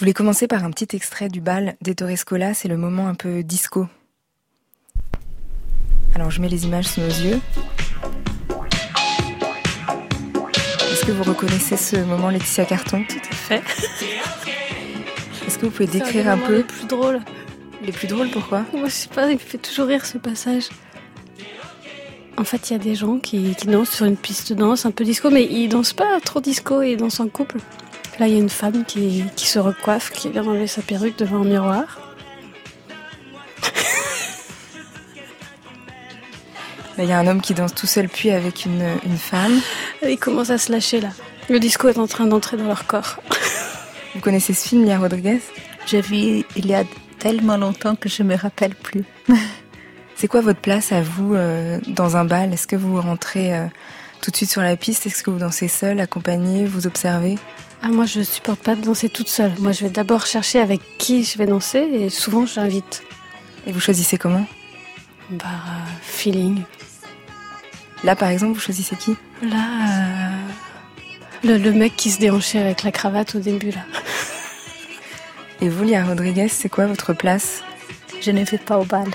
voulais commencer par un petit extrait du bal d'Ettore Scola, c'est le moment un peu disco. Alors je mets les images sous nos yeux. Est-ce que vous reconnaissez ce moment Laetitia Carton? Tout à fait. Est-ce que vous pouvez décrire un, peu les plus drôles Les plus drôles pourquoi? Moi je sais pas, il me fait toujours rire ce passage. En fait, il y a des gens qui, qui, dansent sur une piste de danse un peu disco, mais ils dansent pas trop disco, ils dansent en couple. Là, il y a une femme qui, qui se recoiffe, qui vient d'enlever sa perruque devant un miroir. Il y a un homme qui danse tout seul, puis avec une, une femme. Ils commencent à se lâcher là. Le disco est en train d'entrer dans leur corps. Vous connaissez ce film, Lia Rodriguez? J'ai vu il y a tellement longtemps que je me rappelle plus. C'est quoi votre place à vous euh, dans un bal? Est-ce que vous rentrez euh, tout de suite sur la piste? Est-ce que vous dansez seul, accompagné, vous observez? Ah, Moi, je supporte pas de danser toute seule. Moi, je vais d'abord chercher avec qui je vais danser et souvent, j'invite. Et vous choisissez comment? Par euh, feeling. Là, par exemple, vous choisissez qui? Là, le, le, mec qui se déhanchait avec la cravate au début, là. Et vous, Lia Rodriguez, c'est quoi votre place? Je ne vais pas au bal.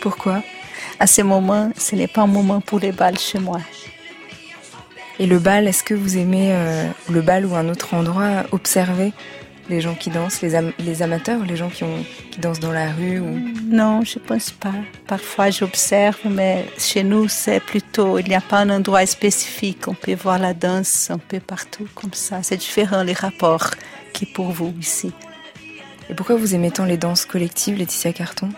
Pourquoi? À ce moment, ce n'est pas un moment pour les balles chez moi. Et le bal, est-ce que vous aimez euh, le bal ou un autre endroit observer les gens qui dansent, les, am les amateurs, les gens qui, ont, qui dansent dans la rue ou... Non, je pense pas. Parfois j'observe, mais chez nous c'est plutôt, il n'y a pas un endroit spécifique. On peut voir la danse un peu partout comme ça. C'est différent les rapports qui pour vous ici. Et pourquoi vous aimez tant les danses collectives, Laetitia Carton?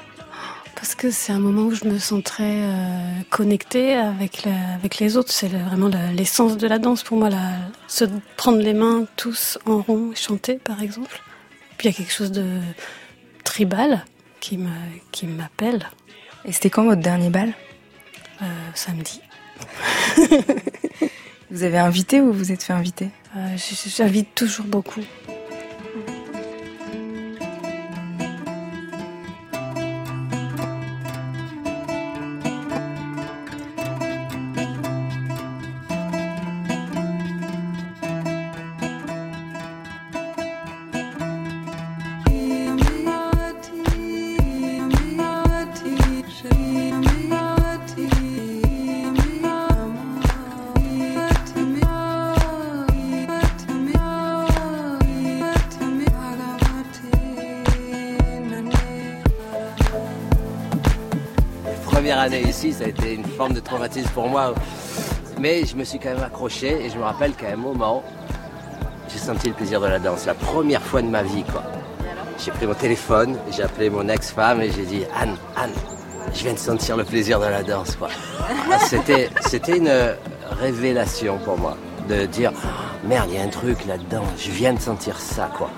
Parce que c'est un moment où je me sens très euh, connectée avec, la, avec les autres. C'est vraiment l'essence de la danse pour moi, la, se prendre les mains tous en rond et chanter, par exemple. Puis il y a quelque chose de tribal qui m'appelle. Et c'était quand votre dernier bal? Euh, Samedi. vous avez invité ou vous êtes fait inviter? Euh, J'invite toujours beaucoup. Ça a été une forme de traumatisme pour moi. Mais je me suis quand même accroché et je me rappelle qu'à un moment, j'ai senti le plaisir de la danse. La première fois de ma vie, quoi. J'ai pris mon téléphone, j'ai appelé mon ex-femme et j'ai dit Anne, Anne, je viens de sentir le plaisir de la danse, quoi. Ah, c'était, c'était une révélation pour moi de dire merde, il y a un truc là-dedans. Je viens de sentir ça, quoi.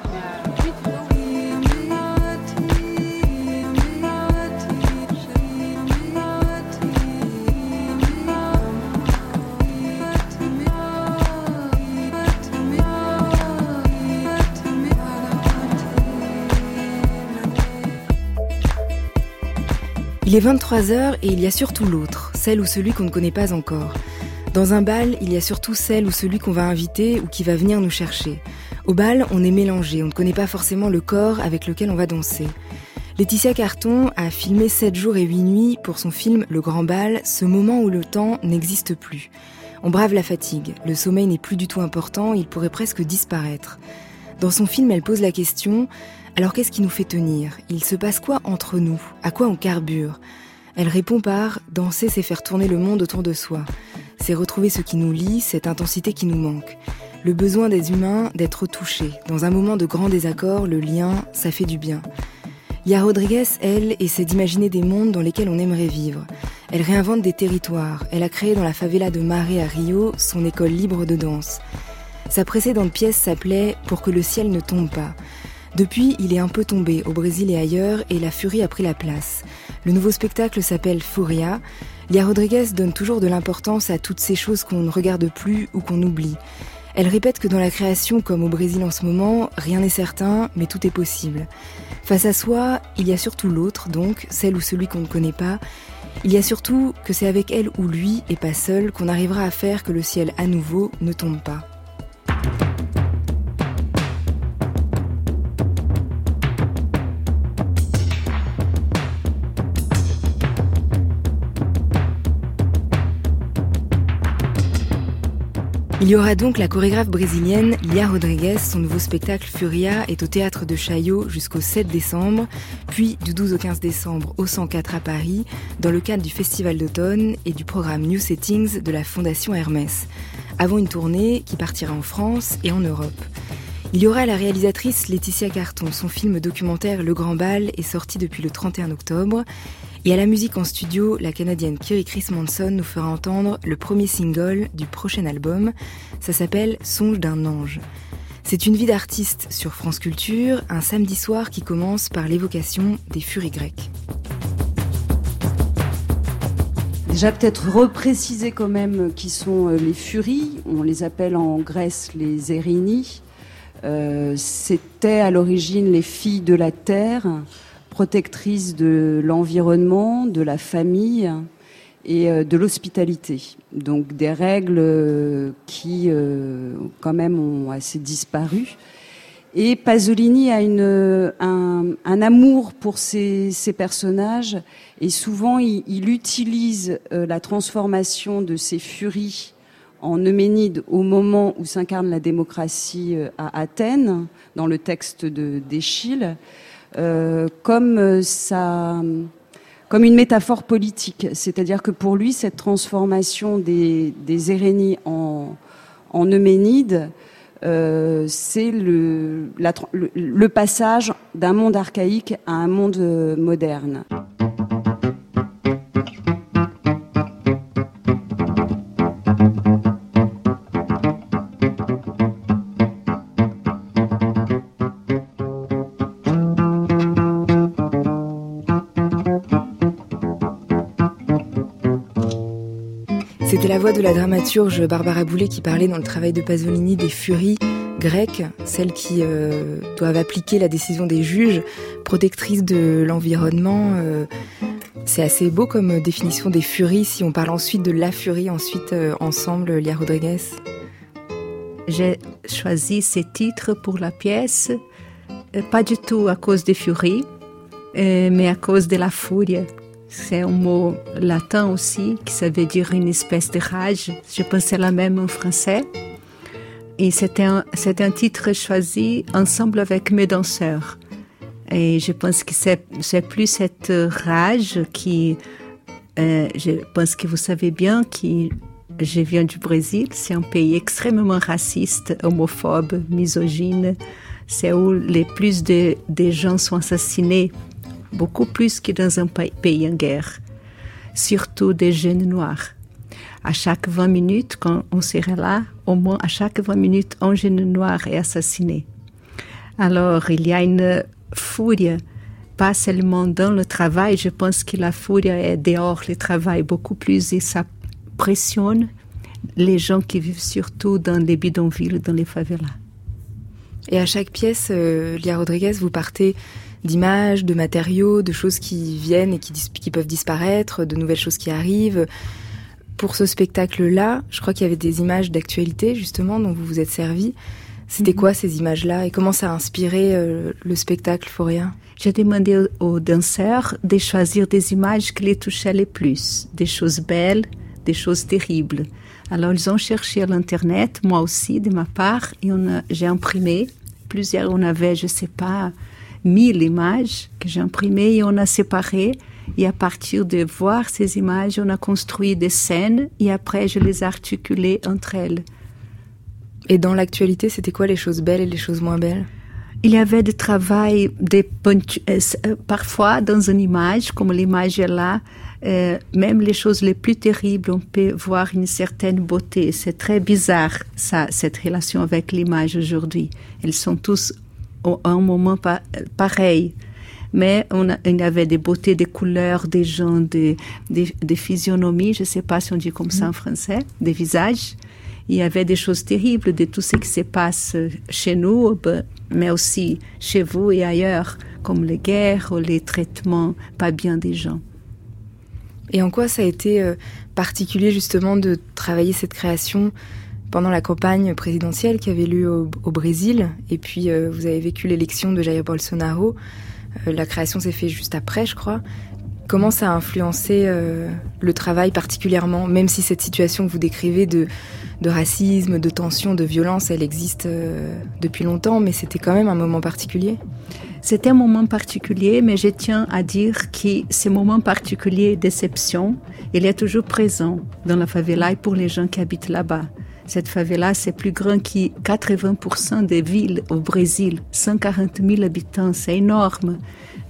Il est 23h et il y a surtout l'autre, celle ou celui qu'on ne connaît pas encore. Dans un bal, il y a surtout celle ou celui qu'on va inviter ou qui va venir nous chercher. Au bal, on est mélangé, on ne connaît pas forcément le corps avec lequel on va danser. Laetitia Carton a filmé 7 jours et 8 nuits pour son film Le Grand Bal, ce moment où le temps n'existe plus. On brave la fatigue, le sommeil n'est plus du tout important, il pourrait presque disparaître. Dans son film, elle pose la question alors qu'est-ce qui nous fait tenir? Il se passe quoi entre nous? À quoi on carbure? Elle répond par Danser, c'est faire tourner le monde autour de soi. C'est retrouver ce qui nous lie, cette intensité qui nous manque. Le besoin des humains d'être touchés. Dans un moment de grand désaccord, le lien, ça fait du bien. Lia Rodriguez, elle, essaie d'imaginer des mondes dans lesquels on aimerait vivre. Elle réinvente des territoires. Elle a créé dans la favela de Maré à Rio son école libre de danse. Sa précédente pièce s'appelait Pour que le ciel ne tombe pas. Depuis, il est un peu tombé au Brésil et ailleurs et la furie a pris la place. Le nouveau spectacle s'appelle Furia. Lia Rodriguez donne toujours de l'importance à toutes ces choses qu'on ne regarde plus ou qu'on oublie. Elle répète que dans la création, comme au Brésil en ce moment, rien n'est certain, mais tout est possible. Face à soi, il y a surtout l'autre, donc celle ou celui qu'on ne connaît pas. Il y a surtout que c'est avec elle ou lui, et pas seul, qu'on arrivera à faire que le ciel à nouveau ne tombe pas. Il y aura donc la chorégraphe brésilienne Lia Rodriguez. Son nouveau spectacle Furia est au théâtre de Chaillot jusqu'au 7 décembre, puis du 12 au 15 décembre au 104 à Paris, dans le cadre du Festival d'automne et du programme New Settings de la Fondation Hermès, avant une tournée qui partira en France et en Europe. Il y aura la réalisatrice Laetitia Carton. Son film documentaire Le Grand Bal est sorti depuis le 31 octobre. Et à la musique en studio, la Canadienne Kerry Chris Manson nous fera entendre le premier single du prochain album. Ça s'appelle Songe d'un ange. C'est une vie d'artiste sur France Culture, un samedi soir qui commence par l'évocation des furies grecques. Déjà peut-être repréciser quand même qui sont euh, les furies. On les appelle en Grèce les Érini. Euh, C'était à l'origine les filles de la terre protectrice de l'environnement, de la famille et euh, de l'hospitalité. Donc des règles euh, qui euh, quand même ont assez disparu. Et Pasolini a un, amour pour ces, personnages et souvent il, utilise la transformation de ces furies en Euménide au moment où s'incarne la démocratie à Athènes, dans le texte d'Échille. Euh, comme euh, ça comme une métaphore politique. C'est-à-dire que pour lui, cette transformation des, des en, en Euménides, euh, c'est le, passage d'un monde archaïque à un monde moderne. Voix de la dramaturge Barbara Boulet qui parlait dans le travail de Pasolini des furies grecques, celles qui euh, doivent appliquer la décision des juges, protectrices de l'environnement. Euh, c'est assez beau comme définition des furies si on parle ensuite de la furie, ensuite euh, ensemble, Lia Rodriguez. J'ai choisi ces titres pour la pièce, pas du tout à cause des furies, mais à cause de la furie. C'est un mot latin aussi, qui ça veut dire une espèce de rage. Je pensais la même en français. Et c'était un, titre choisi ensemble avec mes danseurs. Et je pense que c'est, plus cette rage qui, euh, je pense que vous savez bien que je viens du Brésil. C'est un pays extrêmement raciste, homophobe, misogyne. C'est où les plus de, de gens sont assassinés beaucoup plus que dans un pays en guerre, surtout des jeunes noirs. À chaque 20 minutes, quand on serait là, au moins à chaque 20 minutes, un jeune noir est assassiné. Alors, il y a une furie, pas seulement dans le travail, je pense que la furie est dehors le travail beaucoup plus et ça pressionne les gens qui vivent surtout dans les bidonvilles, dans les favelas. Et à chaque pièce, euh, Lia Rodriguez, vous partez d'images, de matériaux, de choses qui viennent et qui, qui, peuvent disparaître, de nouvelles choses qui arrivent. Pour ce spectacle-là, je crois qu'il y avait des images d'actualité justement dont vous vous êtes servi. C'était mhm. quoi ces images-là et comment ça a inspiré euh, le spectacle Foria J'ai demandé aux danseurs de choisir des images qui les touchaient le plus, des choses belles, des choses terribles. Alors ils ont cherché à l'internet, moi aussi de ma part, et j'ai imprimé plusieurs. On avait, je sais pas, mille images que j'ai imprimées et on a séparé. Et à partir de voir ces images, on a construit des scènes et après je les ai articulées entre elles. Et dans l'actualité, c'était quoi les choses belles et les choses moins belles? Il y avait du travail, des euh, euh, parfois dans une image, comme l'image est là, euh, même les choses les plus terribles, on peut voir une certaine beauté. C'est très bizarre, ça, cette relation avec l'image aujourd'hui. Elles sont tous à un moment pareil. Mais on il y avait des beautés, des couleurs, des gens, des, des, physionomies, je ne sais pas si on dit comme ça en français, des visages. Il y avait des choses terribles de tout ce qui se passe chez nous, mais aussi chez vous et ailleurs, comme les guerres ou les traitements pas bien des gens. Et en quoi ça a été euh, particulier justement de travailler cette création pendant la campagne présidentielle qui avait lieu au, Brésil, et puis euh, vous avez vécu l'élection de Jair Bolsonaro. Euh, la création s'est faite juste après, je crois. comment ça a influencé le travail particulièrement, même si cette situation que vous décrivez de, de racisme, de tension, de violence, elle existe depuis longtemps, mais c'était quand même un moment particulier? C'était un moment particulier, mais je tiens à dire que ce moment particulier déception, il est toujours présent dans la favela et pour les gens qui habitent là-bas. Cette favela, c'est plus grand que 80% des villes au Brésil. 140 000 habitants, c'est énorme.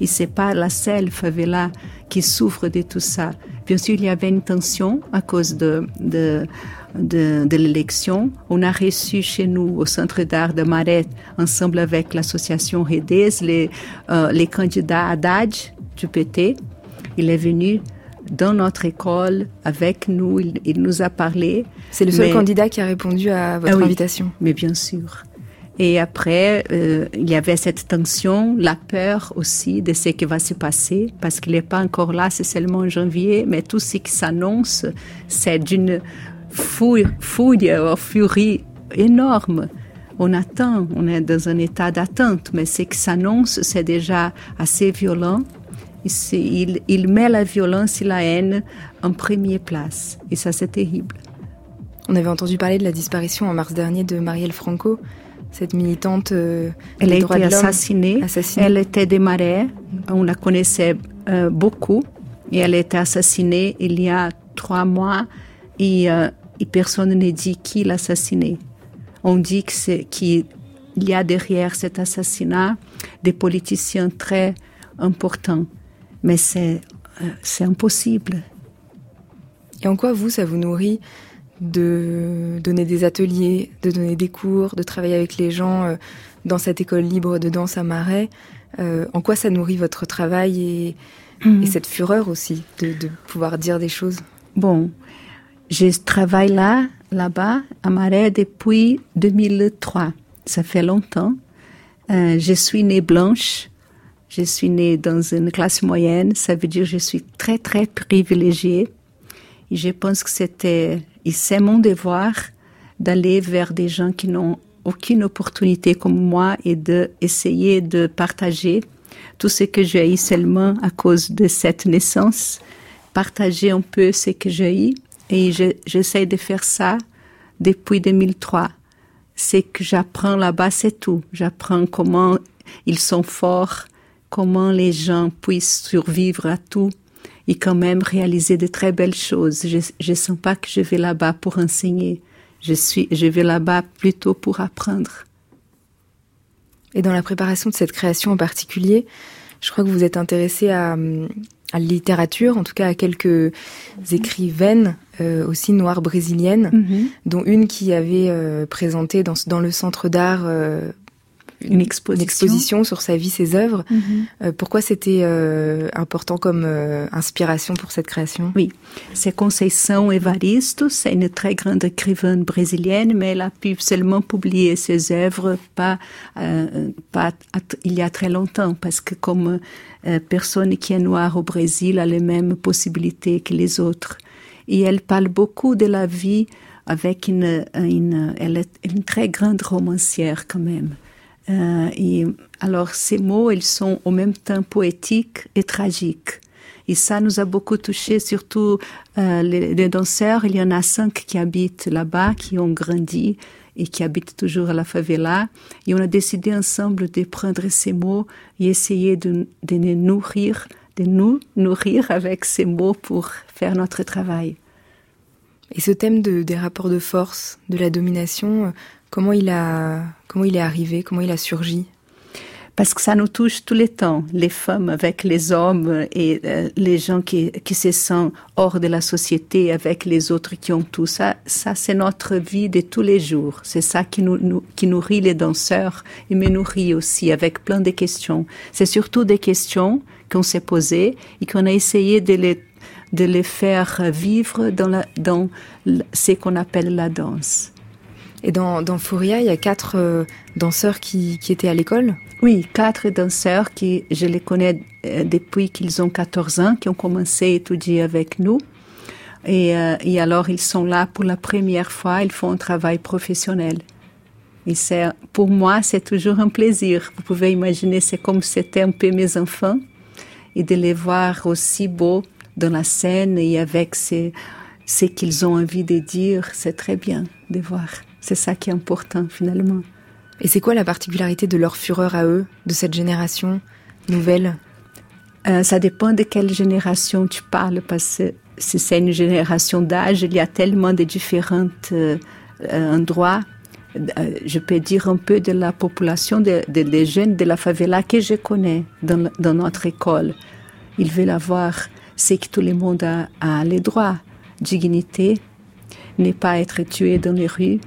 Et c'est pas la seule favela qui souffre de tout ça. Bien sûr, il y avait une tension à cause de, de de, l'élection. On a reçu chez nous au Centre d'art de Marais, ensemble avec l'association Redes, les, euh, les candidats du PT. Il est venu dans notre école avec nous, il, il nous a parlé. C'est le seul mais, candidat qui a répondu à votre ah oui, invitation. Mais bien sûr. Et après, euh, il y avait cette tension, la peur aussi de ce qui va se passer, parce qu'il n'est pas encore là, c'est seulement en janvier, mais tout ce qui s'annonce, c'est d'une fouille, fouille, furie énorme. On attend, on est dans un état d'attente, mais ce qui s'annonce, c'est déjà assez violent. Il, il, met la violence et la haine en première place. Et ça, c'est terrible. On avait entendu parler de la disparition en mars dernier de Marielle Franco, cette militante euh, Elle a été assassinée. Assassinée. Elle était des Marais. On la connaissait euh, beaucoup. Et elle a été assassinée il y a trois mois. Et, euh, et personne ne dit qui l'a assassinée. On dit qu'il y a derrière cet assassinat des politiciens très importants. Mais c'est, euh, c'est impossible. Et en quoi vous, ça vous nourrit de donner des ateliers, de donner des cours, de travailler avec les gens euh, dans cette école libre de danse à Marais? Euh, En quoi ça nourrit votre travail et, mmh. et cette fureur aussi de, de, pouvoir dire des choses? Bon, je travaille là, là-bas, à Marais depuis 2003. Ça fait longtemps. Euh, je suis née blanche. Je suis née dans une classe moyenne. Ça veut dire que je suis très, très privilégiée. Je pense que c'était, et c'est mon devoir d'aller vers des gens qui n'ont aucune opportunité comme moi et de de partager tout ce que j'ai eu seulement à cause de cette naissance, partager un peu ce que j'ai eu et j'essaie de faire ça depuis 2003. C'est que j'apprends là-bas, c'est tout. J'apprends comment ils sont forts, comment les gens puissent survivre à tout et quand même réaliser de très belles choses. Je ne sens pas que je vais là-bas pour enseigner. Je, suis, je vais là-bas plutôt pour apprendre. Et dans la préparation de cette création en particulier, je crois que vous êtes intéressé à, à la littérature, en tout cas à quelques écrivaines euh, aussi noires brésiliennes, mm -hmm. dont une qui avait euh, présenté dans, dans le centre d'art euh, une, exposition. une, exposition. sur sa vie, ses œuvres. Mm -hmm. pourquoi c'était important comme inspiration pour cette création? Oui, c'est Conceição Evaristo, c'est une très grande écrivaine brésilienne, mais elle a pu seulement publier ses œuvres pas, pas il y a très longtemps, parce que comme personne qui est noire au Brésil a les mêmes possibilités que les autres et elle parle beaucoup de la vie avec une, une elle est une très grande romancière quand même. Euh, et alors ces mots, ils sont en même temps poétiques et tragiques. Et ça nous a beaucoup touché, surtout euh, les, danseurs. Il y en a cinq qui habitent là-bas, qui ont grandi et qui habitent toujours à la favela. Et on a décidé ensemble de prendre ces mots et essayer de, de nourrir de nous nourrir avec ces mots pour faire notre travail. Et ce thème de, des rapports de force, de la domination, comment il, a, comment il est arrivé, comment il a surgi? Parce que ça nous touche tous les temps, les femmes avec les hommes et euh, les gens qui, qui se sentent hors de la société avec les autres qui ont tout ça. Ça, c'est notre vie de tous les jours. C'est ça qui, nous, nous, qui nourrit les danseurs et me nourrit aussi avec plein de questions. C'est surtout des questions qu'on s'est posées et qu'on a essayé de les, de les faire vivre dans, la, dans ce qu'on appelle la danse. Et dans, dans Fouria, il y a quatre euh, danseurs qui, étaient à l'école Oui, quatre danseurs qui, je les connais euh, depuis qu'ils ont 14 ans, qui ont commencé à étudier avec nous. Et, euh, et alors, ils sont là pour la première fois, ils font un travail professionnel. Pour moi, c'est toujours un plaisir. Vous pouvez imaginer, c'est comme c'était un peu mes enfants. et de les voir aussi beaux dans la scène et avec ce qu'ils ont envie de dire, c'est très bien de voir. C'est ça qui est important finalement. Et c'est quoi la particularité de leur fureur à eux, de cette génération nouvelle euh, Ça dépend de quelle génération tu parles, parce que si c'est une génération d'âge, il y a tellement de différents euh, endroits. Euh, je peux dire un peu de la population des de, de jeunes de la favela que je connais dans, dans notre école. Ils veulent avoir ce que tout le monde a, a les droits, dignité, ne pas être tué dans les rues,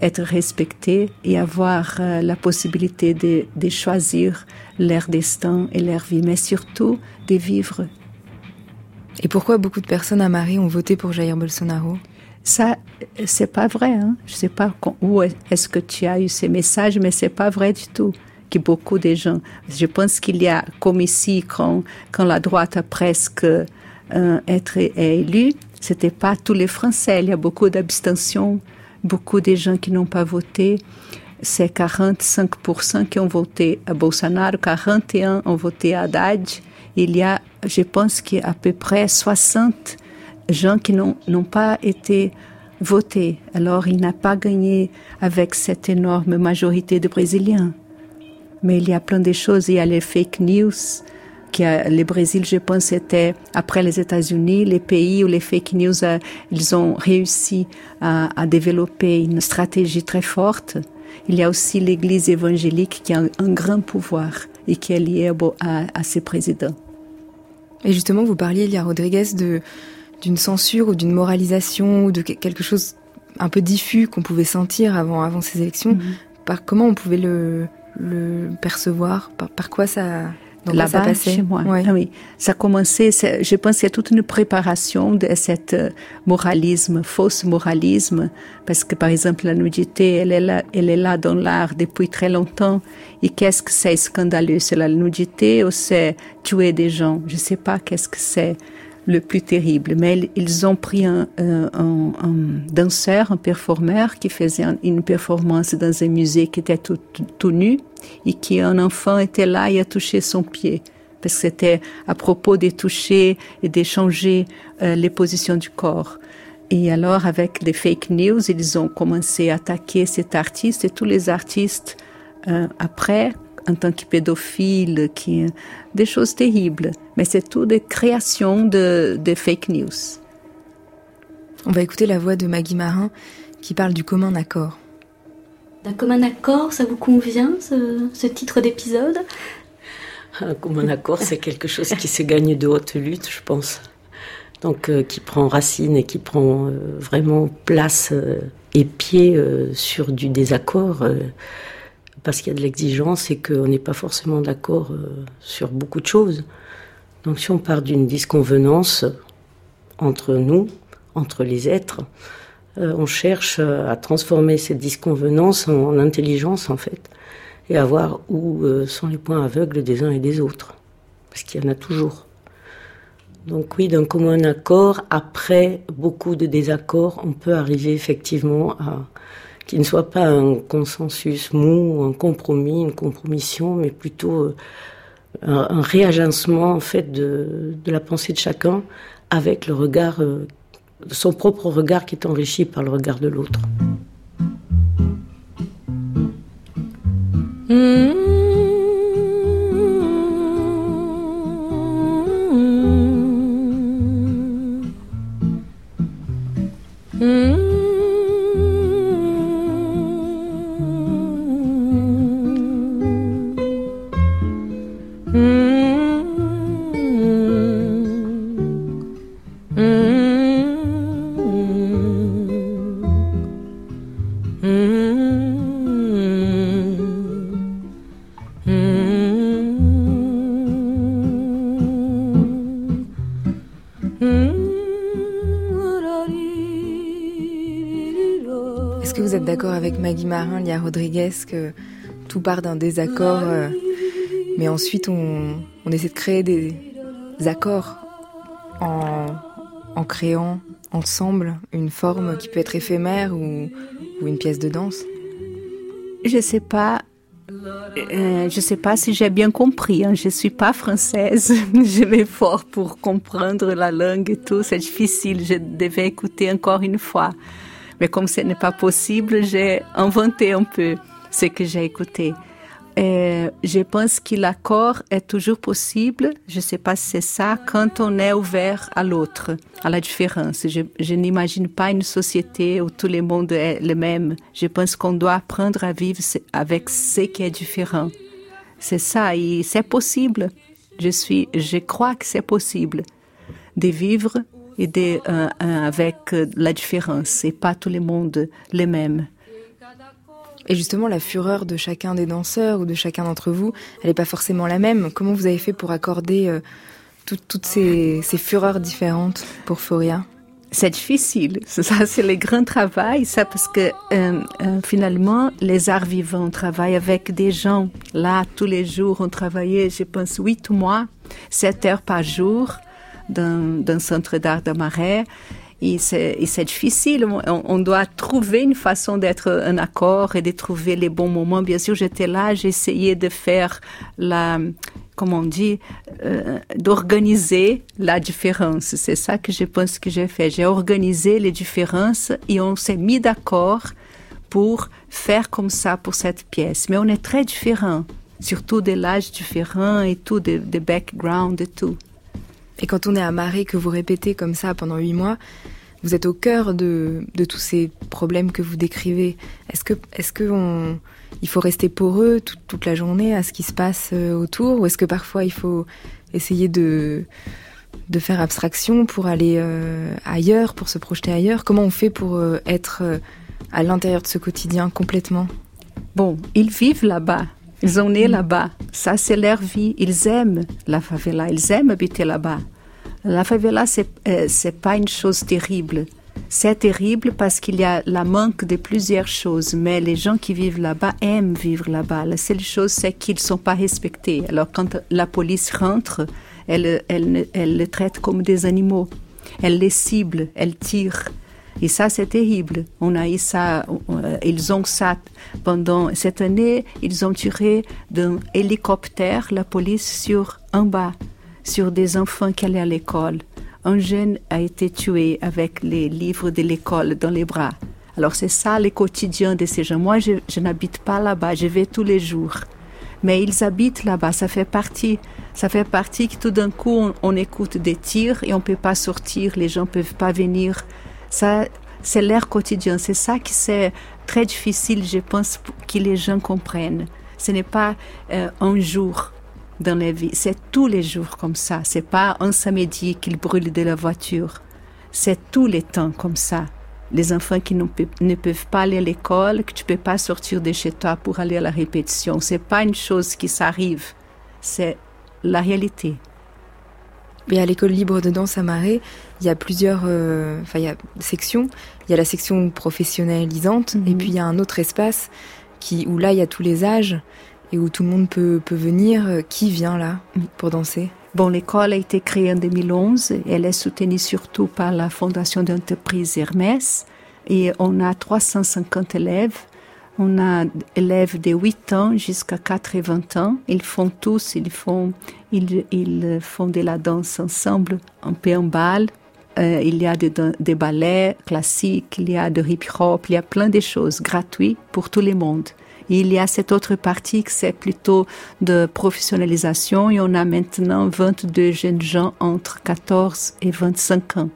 être respecté et avoir euh, la possibilité de, de, choisir leur destin et leur vie, mais surtout de vivre. Et pourquoi beaucoup de personnes à Marie ont voté pour Jair Bolsonaro? Ça, c'est pas vrai. Hein? Je sais pas où est-ce que tu as eu ces messages, mais c'est pas vrai du tout que beaucoup de gens. Je pense qu'il y a, comme ici, quand, quand la droite a presque euh, être élu, c'était pas tous les Français. Il y a beaucoup d'abstention beaucoup de gens qui n'ont pas voté. C'est 45% qui ont voté à Bolsonaro, 41% ont voté à Haddad. Il y a, je pense qu'il y a à peu près 60 gens qui n'ont pas été votés. Alors, il n'a pas gagné avec cette énorme majorité de Brésiliens. Mais il y a plein de choses. Il y a les fake news, que le Brésil, je pense, était, après les États-Unis, les pays où les fake news, euh, ils ont réussi à, à, développer une stratégie très forte. Il y a aussi l'Église évangélique qui a un, un, grand pouvoir et qui est lié à, à ces présidents. Et justement, vous parliez, Elia Rodriguez, de, d'une censure ou d'une moralisation ou de quelque chose un peu diffus qu'on pouvait sentir avant, avant ces élections. Mm -hmm. Par comment on pouvait le, le percevoir? Par, par quoi ça là-bas chez moi. Ouais. Ah oui, ça a commencé. Je pense qu'il y a toute une préparation de cet moralisme, fausse moralisme, parce que par exemple la nudité, elle est là, elle est là dans l'art depuis très longtemps. Et qu'est-ce que c'est scandaleux? C'est la nudité ou c'est tuer des gens? Je sais pas qu'est-ce que c'est le plus terrible. Mais ils ont pris un, un, un, danseur, un performeur qui faisait une performance dans un musée qui était tout, tout, tout nu et qui un enfant était là et a touché son pied parce que c'était à propos de toucher et d'échanger euh, les positions du corps. Et alors, avec les fake news, ils ont commencé à attaquer cet artiste et tous les artistes euh, après, en tant que pédophile, qui des choses terribles. Mais c'est tout des créations de, de fake news. On va écouter la voix de Maggie Marin qui parle du commun accord. D'un commun accord, ça vous convient, ce, titre d'épisode? Un commun accord, c'est quelque chose qui se gagne de haute lutte, je pense. Donc, euh, qui prend racine et qui prend euh, vraiment place euh, et pied sur du désaccord, parce qu'il y a de l'exigence et qu'on n'est pas forcément d'accord sur beaucoup de choses. Donc, si on part d'une disconvenance entre nous, entre les êtres, euh, on cherche à transformer cette disconvenance en, en, intelligence en fait, et à voir où euh, sont les points aveugles des uns et des autres, parce qu'il y en a toujours. Donc oui, d'un commun accord, après beaucoup de désaccords, on peut arriver effectivement à qu'il ne soit pas un consensus mou, un compromis, une compromission, mais plutôt euh, un, un, réagencement en fait de, la pensée de chacun avec le regard euh, son propre regard qui est enrichi par le regard de l'autre. Mmh. Rodriguez, que tout part d'un désaccord, euh, mais ensuite on, on, essaie de créer des accords en, en, créant ensemble une forme qui peut être éphémère ou, ou une pièce de danse Je sais pas, Euh, je ne sais pas si j'ai bien compris. Hein. Je ne suis pas française. je fort pour comprendre la langue et tout. C'est difficile. Je devais écouter encore une fois. Mais comme ce n'est pas possible, j'ai inventé un peu ce que j'ai écouté. Et je pense que l'accord est toujours possible, je ne sais pas si c'est ça, quand on est ouvert à l'autre, à la différence. Je, je n'imagine pas une société où tout le monde est le même. Je pense qu'on doit apprendre à vivre avec ce qui est différent. C'est ça, et c'est possible. Je, suis, je crois que c'est possible de vivre de, euh, avec la différence et pas tout le monde le même. Et justement, la fureur de chacun des danseurs ou de chacun d'entre vous, elle n'est pas forcément la même. Comment vous avez fait pour accorder euh, toutes ces, fureurs différentes pour Foria? C'est difficile. Ça, c'est le grand travail, ça, parce que euh, euh, finalement, les arts vivants travaillent avec des gens. Là, tous les jours, on travaillait, je pense, huit mois, sept heures par jour dans centre d'art de Marais. Et c'est difficile. On, doit trouver une façon d'être en accord et de trouver les bons moments. Bien sûr, j'étais là, j'essayais de faire la, comment on dit, euh, d'organiser la différence. C'est ça que je pense que j'ai fait. J'ai organisé les différences et on s'est mis d'accord pour faire comme ça pour cette pièce. Mais on est très différents, surtout de l'âge différent et tout, de, de background et tout. Et quand on est amarré, que vous répétez comme ça pendant huit mois, vous êtes au cœur de, tous ces problèmes que vous décrivez. Est-ce que, faut rester poreux toute, la journée à ce qui se passe euh, autour, ou est-ce que parfois il faut essayer de de faire abstraction pour aller euh, ailleurs, pour se projeter ailleurs? Comment on fait pour euh, être à l'intérieur de ce quotidien complètement? Bon, ils vivent là-bas. Ils sont nés là-bas. Ça, c'est leur vie. Ils aiment la favela. Ils aiment habiter là-bas. La favela, c'est euh, pas une chose terrible. C'est terrible parce qu'il y a la manque de plusieurs choses, mais les gens qui vivent là-bas aiment vivre là-bas. La seule chose, c'est qu'ils ne sont pas respectés. Alors, quand la police rentre, elle, elle, elle les traite comme des animaux. Elle les cible, elle tire. Et ça, c'est terrible. On a eu ça, euh, ils ont ça pendant cette année, ils ont tiré d'un hélicoptère la police sur un bas, sur des enfants qui allaient à l'école. Un jeune a été tué avec les livres de l'école dans les bras. Alors c'est ça le quotidien de ces gens. Moi, je, n'habite pas là-bas, je vais tous les jours. Mais ils habitent là-bas, ça fait partie. Ça fait partie que tout d'un coup, on, on, écoute des tirs et on peut pas sortir, les gens peuvent pas venir ça, c'est leur quotidien. C'est ça qui c'est très difficile, je pense, que les gens comprennent. Ce n'est pas euh, un jour dans la vie, c'est tous les jours comme ça. C'est pas un samedi qu'ils brûlent de la voiture. C'est tous les temps comme ça. Les enfants qui ne, ne peuvent pas aller à l'école, que tu peux pas sortir de chez toi pour aller à la répétition. C'est pas une chose qui s'arrive. C'est la réalité. Et à l'école libre de danse à Marais, il y a plusieurs, euh, enfin il y a sections. Il y a la section professionnalisante et mhm. puis il y a un autre espace qui où là il y a tous les âges et où tout le monde peut, peut venir. Qui vient là pour danser? Bon, l'école a été créée en 2011. Elle est soutenue surtout par la Fondation d'entreprise Hermès et on a 350 élèves on a élèves de 8 ans jusqu'à 80 ans. Ils font tous, ils font, ils, font de la danse ensemble, un peu en bal. Euh, il y a des, ballets classiques, il y a de hip-hop, il y a plein de choses gratuites pour tout le monde. Il y a cette autre partie qui c'est plutôt de professionnalisation et on a maintenant 22 jeunes gens entre 14 et 25 ans.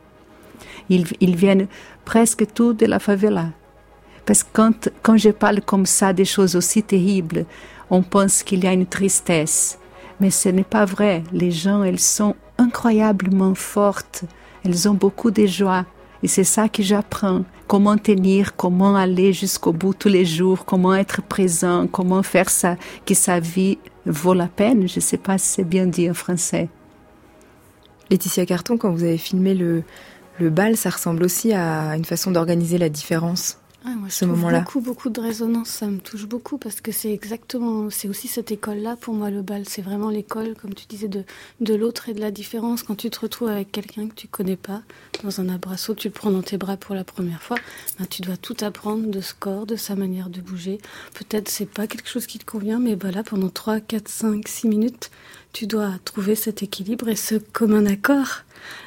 Ils viennent presque tous de la favela. Parce que quand, quand je parle comme ça des choses aussi terribles, on pense qu'il y a une tristesse. Mais ce n'est pas vrai. Les gens, elles sont incroyablement fortes. Elles ont beaucoup de joie. Et c'est ça que j'apprends. Comment tenir, comment aller jusqu'au bout tous les jours, comment être présent, comment faire ça, que sa vie vaut la peine. Je ne sais pas si c'est bien dit en français. Laetitia Carton, quand vous avez filmé le, le bal, ça ressemble aussi à une façon d'organiser la différence ce moment-là Beaucoup, beaucoup de résonance, ça me touche beaucoup parce que c'est exactement, c'est aussi cette école-là pour moi le bal. C'est vraiment l'école, comme tu disais, de, de l'autre et de la différence. Quand tu te retrouves avec quelqu'un que tu connais pas dans un abrasso, tu le prends dans tes bras pour la première fois, ben, tu dois tout apprendre de ce corps, de sa manière de bouger. Peut-être c'est pas quelque chose qui te convient, mais voilà, pendant 3, 4, 5, 6 minutes, tu dois trouver cet équilibre et ce commun accord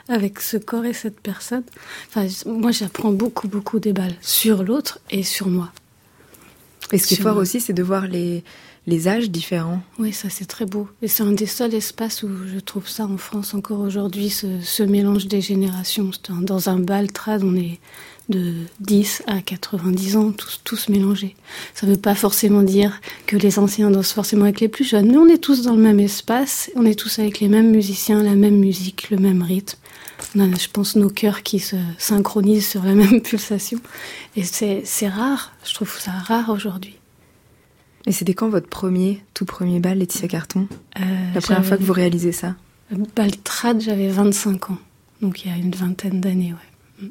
avec ce corps et cette personne. Enfin, moi, j'apprends beaucoup, beaucoup des balles sur l'autre et sur moi. Et ce qui est fort aussi, c'est de voir les, les âges différents. Oui, ça c'est très beau. Et c'est un des seuls espaces où je trouve ça en France encore aujourd'hui, ce, ce, mélange des générations. Dans un bal trad, on est de 10 à 90 ans, tous, tous mélangés. Ça ne veut pas forcément dire que les anciens dansent forcément avec les plus jeunes, mais on est tous dans le même espace, on est tous avec les mêmes musiciens, la même musique, le même rythme. On a, je pense, nos cœurs qui se synchronisent sur la même pulsation. Et c'est rare, je trouve ça rare aujourd'hui. Et c'était quand votre premier, tout premier bal, Laetitia Carton? euh, La première fois que vous réalisez ça? Bal trad, j'avais 25 ans, donc il y a une vingtaine d'années, ouais.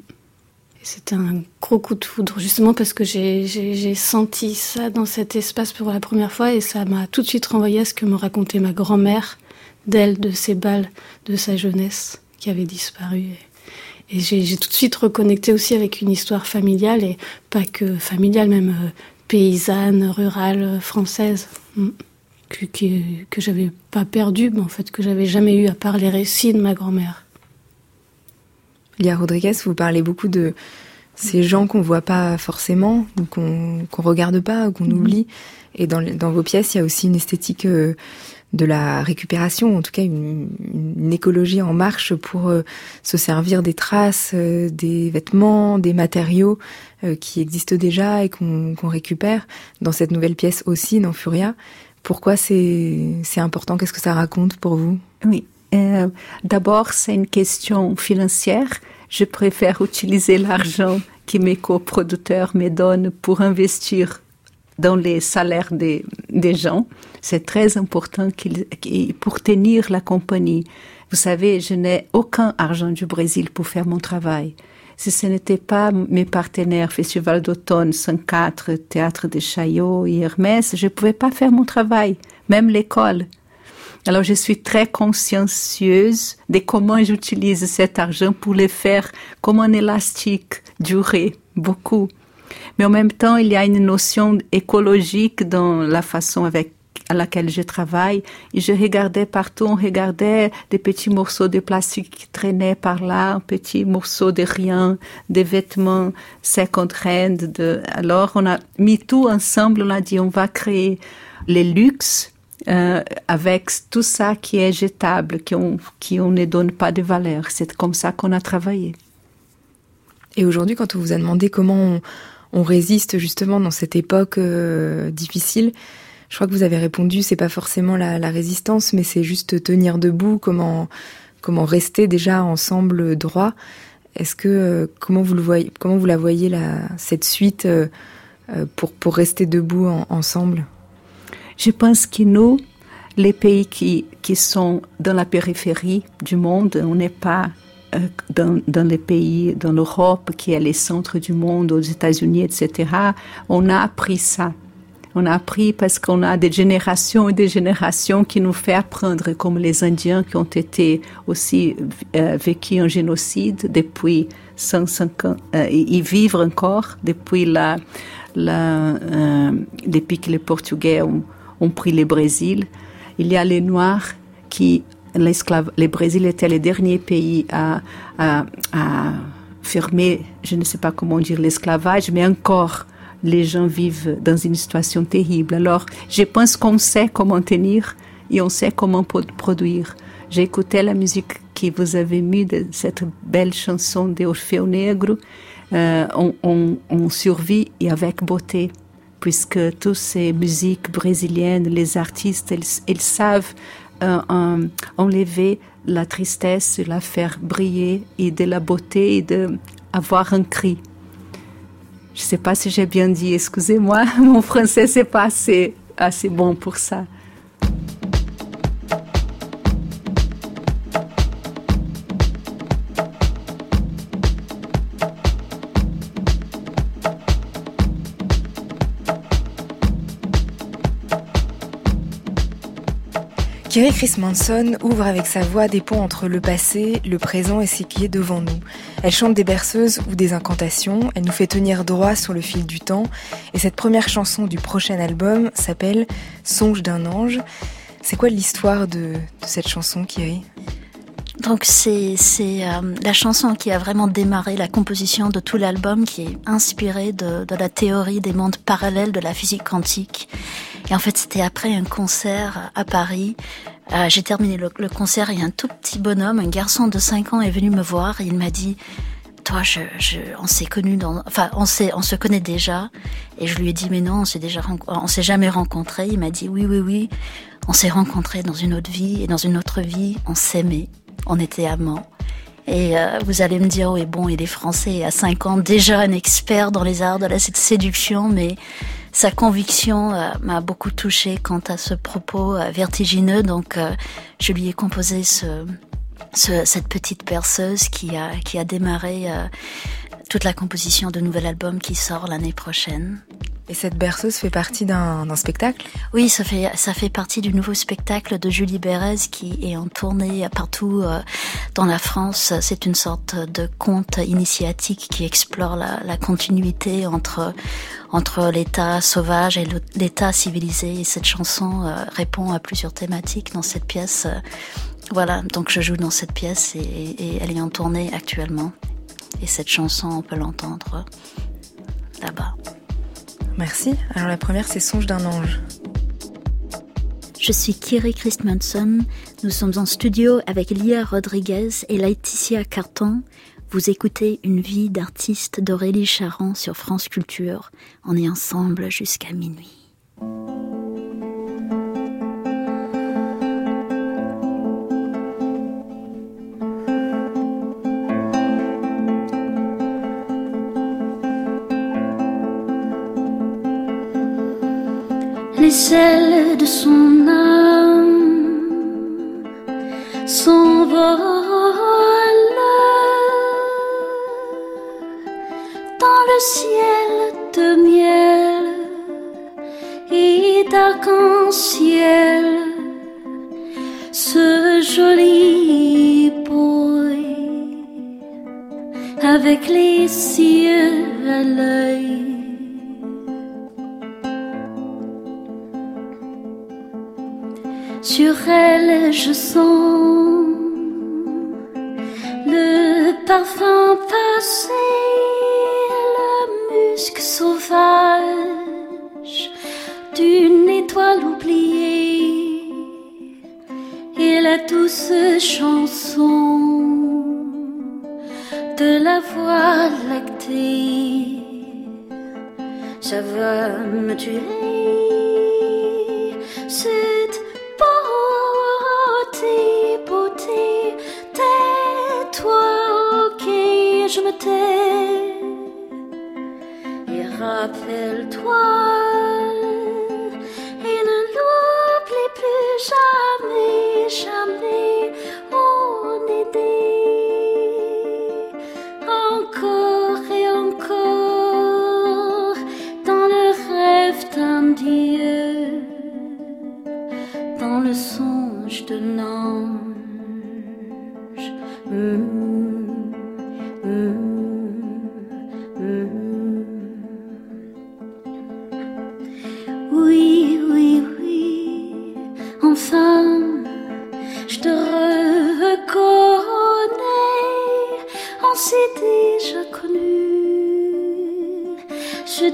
C'était un gros coup de foudre, justement parce que j'ai senti ça dans cet espace pour la première fois et ça m'a tout de suite renvoyé à ce que me racontait ma grand-mère d'elle, de ses balles, de sa jeunesse qui avait disparu. Et, j'ai tout de suite reconnecté aussi avec une histoire familiale et pas que familiale, même euh, paysanne, rurale, française. Mm. Que, que, j'avais pas perdu, mais en fait que j'avais jamais eu à part les récits de ma grand-mère. Lia Rodriguez, vous parlez beaucoup de ces gens qu'on voit pas forcément, qu'on qu'on regarde pas, qu'on mhm. oublie. Et dans, dans vos pièces, il y a aussi une esthétique euh, de la récupération, en tout cas une, une écologie en marche pour euh, se servir des traces, euh, des vêtements, des matériaux qui existent déjà et qu'on récupère dans cette nouvelle pièce aussi, dans Furia. Pourquoi c'est important? Qu'est-ce que ça raconte pour vous? Oui, euh, D'abord, c'est une question financière. Je préfère utiliser l'argent que mes coproducteurs me donnent pour investir dans les salaires des, gens. C'est très important pour tenir la compagnie. Vous savez, je n'ai aucun argent du Brésil pour faire mon travail. Si ce n'était pas mes partenaires Festival d'automne 104, Théâtre de Chaillot et Hermès, je ne pouvais pas faire mon travail, même l'école. Alors, je suis très consciencieuse de comment j'utilise cet argent pour le faire comme un élastique, durer beaucoup. Mais en même temps, il y a une notion écologique dans la façon avec à laquelle je travaille. Et je regardais partout, on regardait des petits morceaux de plastique qui traînaient par là, un petit morceau de rien, des vêtements second hand. De... Alors, on a mis tout ensemble, on a dit, on va créer les luxes euh, avec tout ça qui est jetable, qui on, ne donne pas de valeur. C'est comme ça qu'on a travaillé. Et aujourd'hui, quand on vous a demandé comment on, résiste justement dans cette époque euh, difficile, je crois que vous avez répondu, c'est pas forcément la, résistance, mais c'est juste tenir debout, comment, rester déjà ensemble droit. Est-ce que euh, comment vous la voyez cette suite pour rester debout en, ensemble? Je pense que nous, les pays qui, qui sont dans la périphérie du monde, on n'est pas euh, dans, les pays, dans l'Europe, qui est le centre du monde, aux États-Unis, etc. On a appris ça. On a appris parce qu'on a des générations et des générations qui nous font apprendre, comme les Indiens qui ont été aussi euh, vécu un génocide depuis 150, euh, ils vivent encore depuis la, la euh, depuis que les Portugais ont ont pris le Brésil. Il y a les Noirs qui, l'esclave, le Brésil était le dernier pays à, fermer, je ne sais pas comment dire l'esclavage, mais encore les gens vivent dans une situation terrible. Alors, je pense qu'on sait comment tenir et on sait comment produire. J'ai écouté la musique que vous avez mis de cette belle chanson de Orfeu Negro. Euh, on survit et avec beauté puisque toutes ces musiques brésiliennes, les artistes, ils, savent euh, enlever la tristesse, la faire briller et de la beauté et de avoir un cri. Je ne sais pas si j'ai bien dit, excusez-moi, mon français c'est pas assez, assez bon pour ça. Kerry Chris Manson ouvre avec sa voix des ponts entre le passé, le présent et ce qui est devant nous. Elle chante des berceuses ou des incantations, elle nous fait tenir droit sur le fil du temps, et cette première chanson du prochain album s'appelle Songe d'un ange. C'est quoi l'histoire de, cette chanson, Kiri donc c'est euh, la chanson qui a vraiment démarré la composition de tout l'album, qui est inspirée de, la théorie des mondes parallèles de la physique quantique. Et en fait, c'était après un concert à Paris. Euh, J'ai terminé le, concert et un tout petit bonhomme, un garçon de 5 ans, est venu me voir il m'a dit toi, je, je, on s'est connu dans, enfin, on s'est, on se connaît déjà. Et je lui ai dit, mais non, on s'est déjà, on s'est jamais rencontrés. Il m'a dit, oui, oui, oui, on s'est rencontrés dans une autre vie et dans une autre vie, on s'aimait, on était amants. Et euh, vous allez me dire, oui, bon, il est français, à 5 ans, déjà un expert dans les arts de la séduction, mais sa conviction euh, m'a beaucoup touchée quant à ce propos euh, vertigineux. Donc, euh, je lui ai composé ce, ce, cette petite perceuse qui a, qui a démarré toute la composition de nouvel album qui sort l'année prochaine. Et cette berceuse fait partie d'un spectacle? Oui, ça fait, ça fait partie du nouveau spectacle de Julie Bérez qui est en tournée partout euh, dans la France. C'est une sorte de conte initiatique qui explore la, continuité entre, entre l'état sauvage et l'état civilisé. Et cette chanson euh, répond à plusieurs thématiques dans cette pièce. Voilà, donc je joue dans cette pièce et elle est en tournée actuellement. Et cette chanson, on peut l'entendre là-bas. Merci. Alors la première, c'est Songe d'un ange. Je suis Kiri Christmanson. Nous sommes en studio avec Lia Rodriguez et Laetitia Carton. Vous écoutez Une vie d'artiste d'Aurélie Charan sur France Culture. On est ensemble jusqu'à minuit. Les ailes de son âme elle, je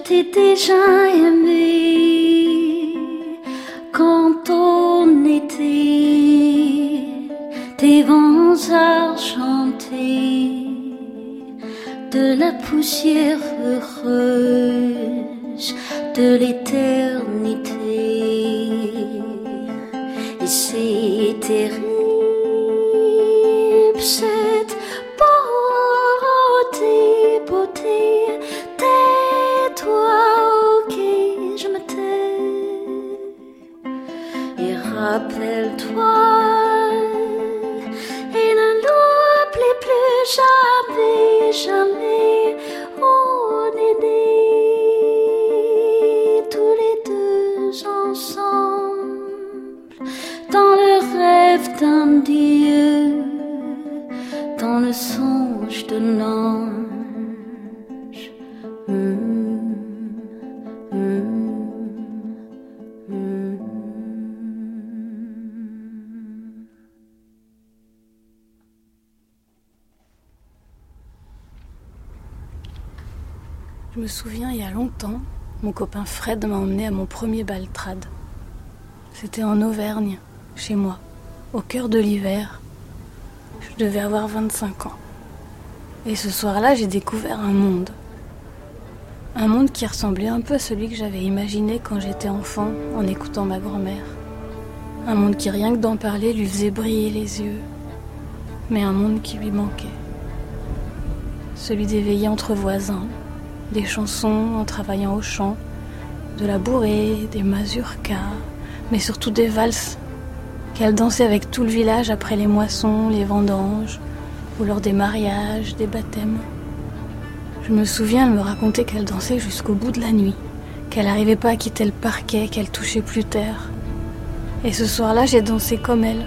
t'ai déjà aimé quand on était des vents argentés de la poussière heureuse de l'éternité. Souviens, il y a longtemps, mon copain Fred m'a emmené à mon premier baltrade. C'était en Auvergne, chez moi, au cœur de l'hiver. Je devais avoir 25 ans. Et ce soir-là, j'ai découvert un monde. Un monde qui ressemblait un peu à celui que j'avais imaginé quand j'étais enfant en écoutant ma grand-mère. Un monde qui, rien que d'en parler, lui faisait briller les yeux. Mais un monde qui lui manquait. Celui d'éveiller entre voisins, des chansons en travaillant au chant, de la bourrée, des mazurkas, mais surtout des valses qu'elle dansait avec tout le village après les moissons, les vendanges, ou lors des mariages, des baptêmes. Je me souviens, elle me racontait qu'elle dansait jusqu'au bout de la nuit, qu'elle n'arrivait pas à quitter le parquet, qu'elle touchait plus terre. Et ce soir-là, j'ai dansé comme elle,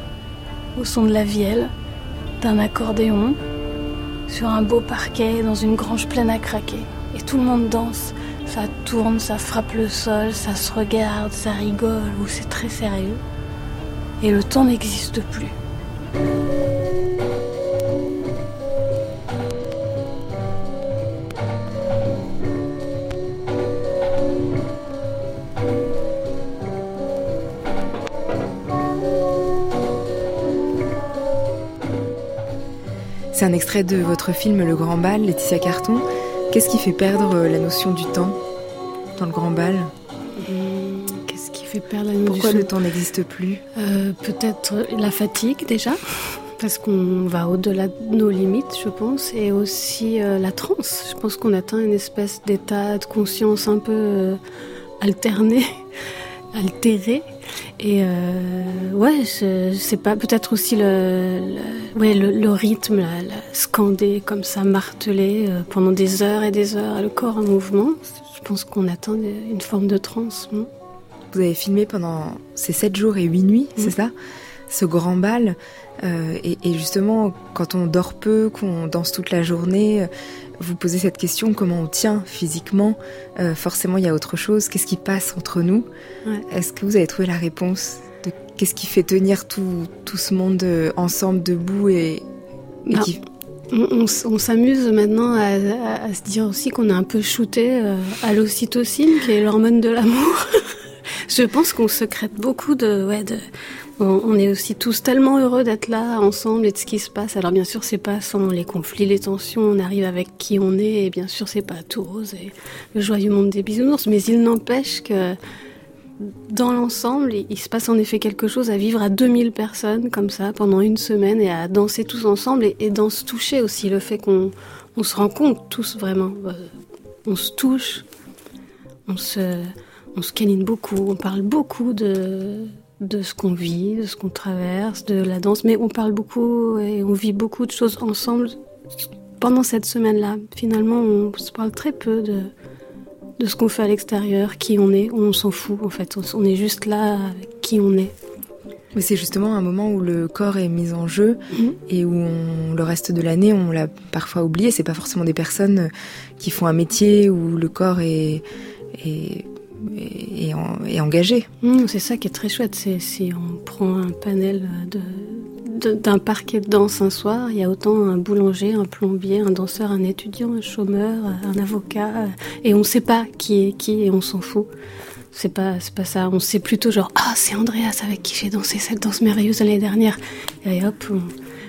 au son de la vielle, d'un accordéon, sur un beau parquet, dans une grange pleine à craquer. Tout le monde danse, ça tourne, ça frappe le sol, ça se regarde, ça rigole, ou c'est très sérieux. Et le temps n'existe plus. C'est un extrait de votre film Le Grand Bal, Laetitia Carton. Qu'est-ce qui fait perdre euh, la notion du temps dans le Grand Bal Qu'est-ce qui fait perdre la notion Pourquoi le temps n'existe plus Euh, Peut-être la fatigue déjà, parce qu'on va au-delà de nos limites, je pense, et aussi euh, la transe. Je pense qu'on atteint une espèce d'état de conscience un peu euh, alterné, altéré. Et euh, ouais, sais pas, peut-être aussi le, le- ouais, le, le rythme, la, la scander comme ça, marteler euh, pendant des heures et des heures, le corps en mouvement. Je pense qu'on atteint une forme de transe. Vous avez filmé pendant ces 7 jours et 8 nuits, c'est ça? Ce grand bal. euh, et, et justement, quand on dort peu, qu'on danse toute la journée, vous posez cette question comment on tient physiquement Euh, Forcément, il y a autre chose. Qu'est-ce qui passe entre nous Ouais. Est-ce que vous avez trouvé la réponse de qu'est-ce qui fait tenir tout, tout ce monde euh, ensemble, debout et, et Bah, qui- On, on s- on s'amuse maintenant à, à- à se dire aussi qu'on est un peu shooté euh, à l'ocytocine, qui est l'hormone de l'amour. Je pense qu'on secrète beaucoup de, ouais, de. On, on est aussi tous tellement heureux d'être là ensemble et de ce qui se passe. Alors bien sûr, c'est pas sans les conflits, les tensions. On arrive avec qui on est et bien sûr, c'est pas tout rose et le joyeux monde des bisounours. Mais il n'empêche que dans l'ensemble, il, se passe en effet quelque chose à vivre à 2000 personnes comme ça pendant une semaine et à danser tous ensemble et, et dans se toucher aussi. Le fait qu'on on se rencontre tous vraiment. Euh, on se touche, on se, on se câline beaucoup, on parle beaucoup de, de ce qu'on vit, de ce qu'on traverse, de la danse, mais on parle beaucoup et on vit beaucoup de choses ensemble pendant cette semaine-là. Finalement, on se parle très peu de, de ce qu'on fait à l'extérieur, qui on est, on s'en fout en fait. On, est juste là avec qui on est. Mais c'est justement un moment où le corps est mis en jeu Mhm. et où on- le reste de l'année, on l'a parfois oublié. C'est pas forcément des personnes qui font un métier où le corps est, est, est engagé. Mmh, c'est ça qui est très chouette. C'est si on prend un panel d'un parquet de danse un soir, il y a autant un boulanger, un plombier, un danseur, un étudiant, un chômeur, un avocat, et on ne sait pas qui est qui et on s'en fout. C'est pas, pas ça. On sait plutôt genre ah c'est Andreas avec qui j'ai dansé cette danse merveilleuse l'année dernière. Et hop.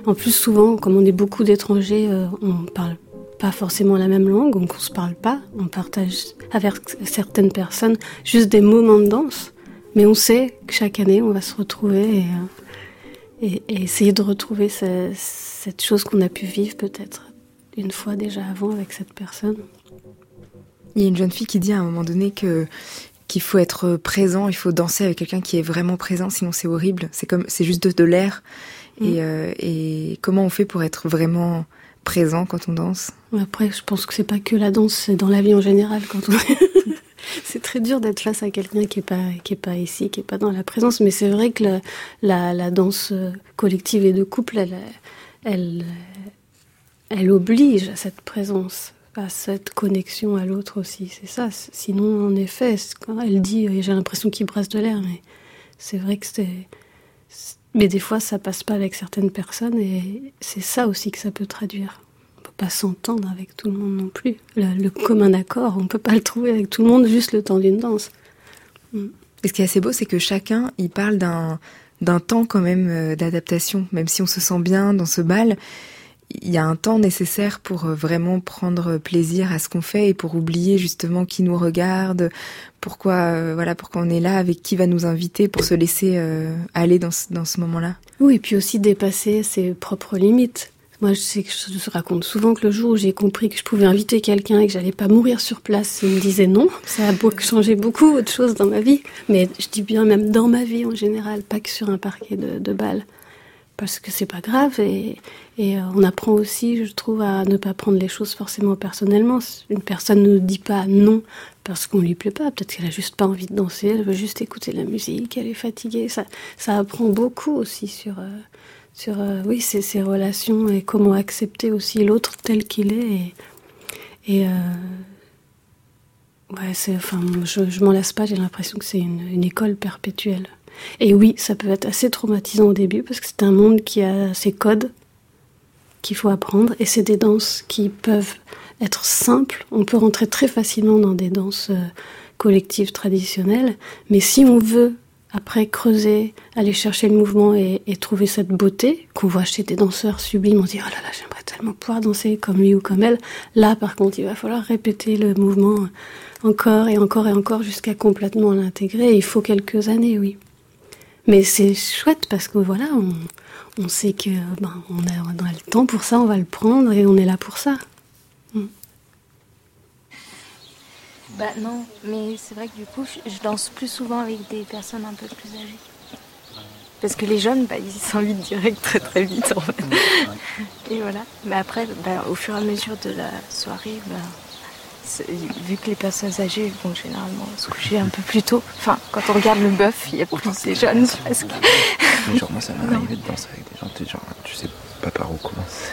En plus souvent, comme on est beaucoup d'étrangers, euh, on parle pas forcément la même langue, donc on se parle pas. On partage avec certaines personnes juste des moments de danse, mais on sait que chaque année on va se retrouver et, euh, et, et essayer de retrouver ce- cette chose qu'on a pu vivre peut-être une fois déjà avant avec cette personne. Il y a une jeune fille qui dit à un moment donné que qu'il faut être présent, il faut danser avec quelqu'un qui est vraiment présent, sinon c'est horrible. C'est comme c'est juste de, de l'air. Et, euh, et comment on fait pour être vraiment présent quand on danse Après, je pense que c'est pas que la danse, c'est dans la vie en général quand c'est très dur d'être face à quelqu'un qui est pas qui est pas ici, qui est pas dans la présence. Mais c'est vrai que la, la, danse collective et de couple, elle, elle, elle oblige à cette présence, à cette connexion à l'autre aussi. C'est ça. Sinon, en effet, elle dit, j'ai l'impression qu'il brasse de l'air, mais c'est vrai que c'est. Mais des fois, ça passe pas avec certaines personnes, et c'est ça aussi que ça peut traduire pas s'entendre avec tout le monde non plus. Le, commun accord, on peut pas le trouver avec tout le monde juste le temps d'une danse. Mm. Et ce qui est assez beau, c'est que chacun, il parle d'un d'un temps quand même euh, d'adaptation, même si on se sent bien dans ce bal. Il y a un temps nécessaire pour euh, vraiment prendre plaisir à ce qu'on fait et pour oublier justement qui nous regarde, pourquoi euh, voilà pourquoi on est là, avec qui va nous inviter, pour se laisser aller dans ce, dans ce moment-là. Oui, et puis aussi dépasser ses propres limites. Moi, je sais que je raconte souvent que le jour où j'ai compris que je pouvais inviter quelqu'un et que j'allais pas mourir sur place, il me disait non. Ça a changé beaucoup autre chose dans ma vie. Mais je dis bien même dans ma vie en général, pas que sur un parquet de, de balles. Parce que c'est pas grave et, euh, on apprend aussi, je trouve, à ne pas prendre les choses forcément personnellement. Une personne ne dit pas non parce qu'on lui plaît pas. Peut-être qu'elle a juste pas envie de danser, elle veut juste écouter la musique, elle est fatiguée. Ça, ça apprend beaucoup aussi sur, euh, sur euh, oui, ces, relations et comment accepter aussi l'autre tel qu'il est. Et, et euh, ouais, enfin, je, je m'en lasse pas, j'ai l'impression que c'est une, école perpétuelle. Et oui, ça peut être assez traumatisant au début parce que c'est un monde qui a ses codes qu'il faut apprendre et c'est des danses qui peuvent être simples. On peut rentrer très facilement dans des danses euh, collectives traditionnelles, mais si on veut après creuser, aller chercher le mouvement et, trouver cette beauté qu'on voit chez des danseurs sublimes, on se dit oh là là j'aimerais tellement pouvoir danser comme lui ou comme elle. Là par contre il va falloir répéter le mouvement encore et encore et encore jusqu'à complètement l'intégrer. Il faut quelques années oui. Mais c'est chouette parce que voilà on, sait que ben, on a, on a le temps pour ça, on va le prendre et on est là pour ça. Bah non, mais c'est vrai que du coup, je danse plus souvent avec des personnes un peu plus âgées. Parce que les jeunes, bah, ils s'invitent direct très très vite en fait. Et voilà. Mais après, bah, au fur et à mesure de la soirée, bah, vu que les personnes âgées vont généralement se coucher un peu plus tôt, enfin, quand on regarde le bœuf, il y a plus des jeunes presque. genre, moi, ça m'est arrivé de danser avec des gens, genre, tu sais pas par où commencer.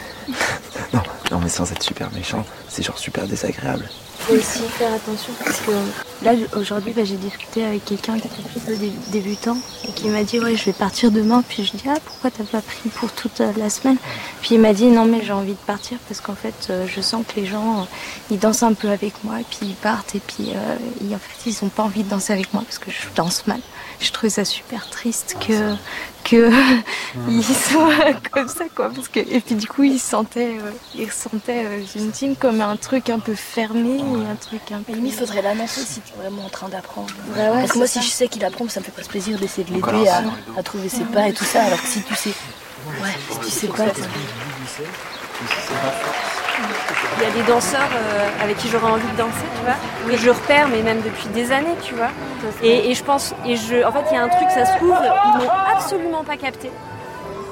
non, mais sans être super méchant, c'est genre super désagréable. Faut aussi faire attention parce que là aujourd'hui bah, j'ai discuté avec quelqu'un qui est plutôt débutant et qui m'a dit ouais je vais partir demain. Puis je dis ah pourquoi t'as pas pris pour toute euh, la semaine? Puis il m'a dit non mais j'ai envie de partir parce qu'en fait euh, je sens que les gens euh, ils dansent un peu avec moi et puis ils partent et puis en fait ils ont pas envie de danser avec moi parce que je danse mal je trouve ça super triste que que ils soient comme ça quoi parce que et puis du coup ils sentaient euh, ils sentaient euh, comme un truc un peu fermé un truc un peu il faudrait l'annoncer si tu es vraiment en train d'apprendre. Parce que moi si je sais qu'il apprend ça me fait presque plaisir d'essayer de l'aider à, à, trouver ses pas et tout ça alors que si tu sais ouais si tu sais pas il y a des danseurs euh, avec qui j'aurais envie de danser, tu vois, que je repère, mais même depuis des années, tu vois. Et, je pense, et je, en fait, il y a un truc, ça se trouve, ils m'ont absolument pas capté.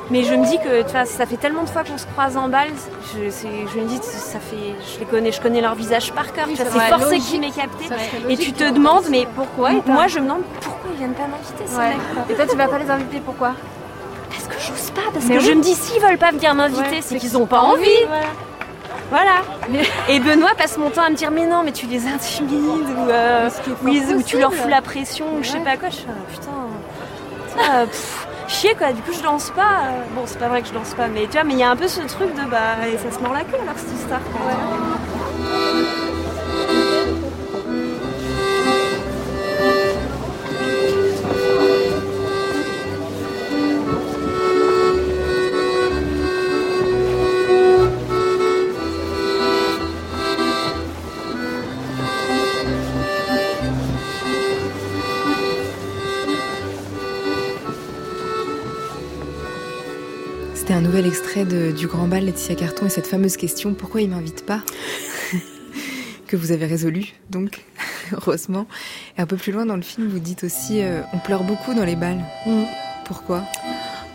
Mais je me dis que tu vois, ça fait tellement de fois qu'on se croise en balle, je, je me dis ça fait, je les connais, je connais leur visage par cœur. c'est forcé qui m'ait capté. Et tu te demandes mais pourquoi Moi je me demande pourquoi ils viennent pas m'inviter. Et toi tu vas pas les inviter pourquoi? Parce que j'ose pas, parce que je me dis s'ils veulent pas venir m'inviter, c'est qu'ils ont pas envie. Voilà. Et Benoît passe mon temps à me dire mais non mais tu les intimides ou, euh, ou, tu leur fous la pression ou je sais pas quoi. Je suis putain, ça, chier quoi. Du coup je danse pas. Bon c'est pas vrai que je danse pas mais tu vois mais il y a un peu ce truc de bah ça se mord la queue alors cette histoire. C'était un nouvel extrait de, du Grand Bal Laetitia Carton et cette fameuse question pourquoi il m'invite pas que vous avez résolu donc heureusement. Et un peu plus loin dans le film, vous dites aussi euh, on pleure beaucoup dans les balles. Mm. Pourquoi?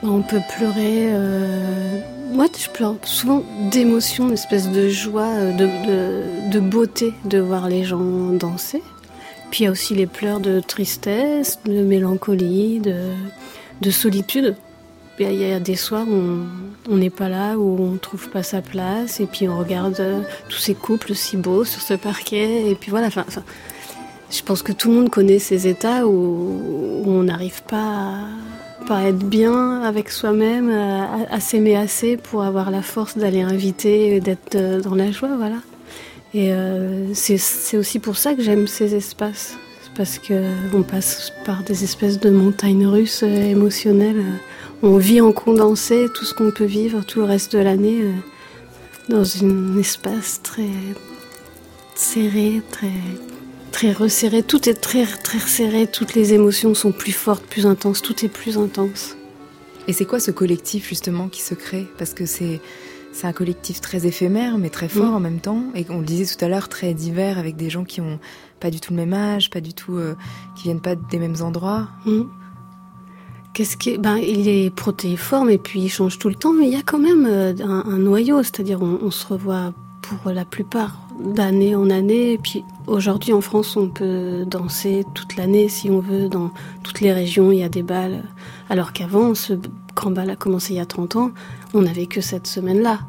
Bah, On peut pleurer. Euh... Moi, je pleure souvent d'émotion, une espèce de joie, euh, de, de, de beauté de voir les gens danser. Puis il y a aussi les pleurs de tristesse, de mélancolie, de, de solitude. Il y a des soirs où on n'est pas là, où on ne trouve pas sa place, et puis on regarde tous ces couples si beaux sur ce parquet, et puis voilà. Enfin, je pense que tout le monde connaît ces états où, on n'arrive pas à, être bien avec soi-même, à, s'aimer assez pour avoir la force d'aller inviter, d'être dans la joie, voilà. Et euh, c'est aussi pour ça que j'aime ces espaces, parce qu'on passe par des espèces de montagnes russes euh, émotionnelles on vit en condensé tout ce qu'on peut vivre tout le reste de l'année euh, dans un espace très serré, très très resserré. Tout est très très serré. Toutes les émotions sont plus fortes, plus intenses. Tout est plus intense. Et c'est quoi ce collectif justement qui se crée? Parce que c'est c'est un collectif très éphémère mais très fort en même temps et on le disait tout à l'heure très divers avec des gens qui ont pas du tout le même âge, pas du tout euh, qui viennent pas des mêmes endroits. Mm. Qu'est-ce qui ben, il est protéiforme et puis il change tout le temps, mais il y a quand même euh, un, noyau, c'est-à-dire on, se revoit pour la plupart d'année en année. Et puis aujourd'hui en France, on peut danser toute l'année si on veut. Dans toutes les régions, il y a des balles. Alors qu'avant, ce grand bal a commencé il y a 30 ans, on n'avait que cette semaine-là.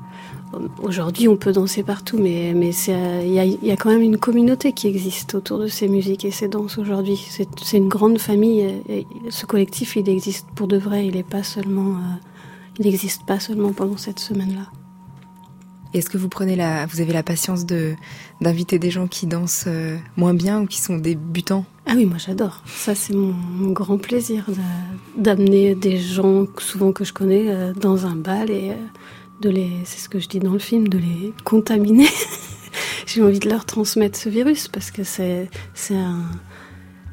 Aujourd'hui, on peut danser partout, mais mais il y a, quand même une communauté qui existe autour de ces musiques et ces danses aujourd'hui. C'est une grande famille. Et ce collectif, il existe pour de vrai. Il pas seulement, euh, il n'existe pas seulement pendant cette semaine-là. Est-ce que vous prenez la, vous avez la patience de d'inviter des gens qui dansent euh, moins bien ou qui sont débutants? Ah oui, moi j'adore. Ça c'est mon, grand plaisir d'amener des gens souvent que je connais euh, dans un bal et de les, c'est ce que je dis dans le film, de les contaminer. J'ai envie de leur transmettre ce virus parce que c'est, c'est un,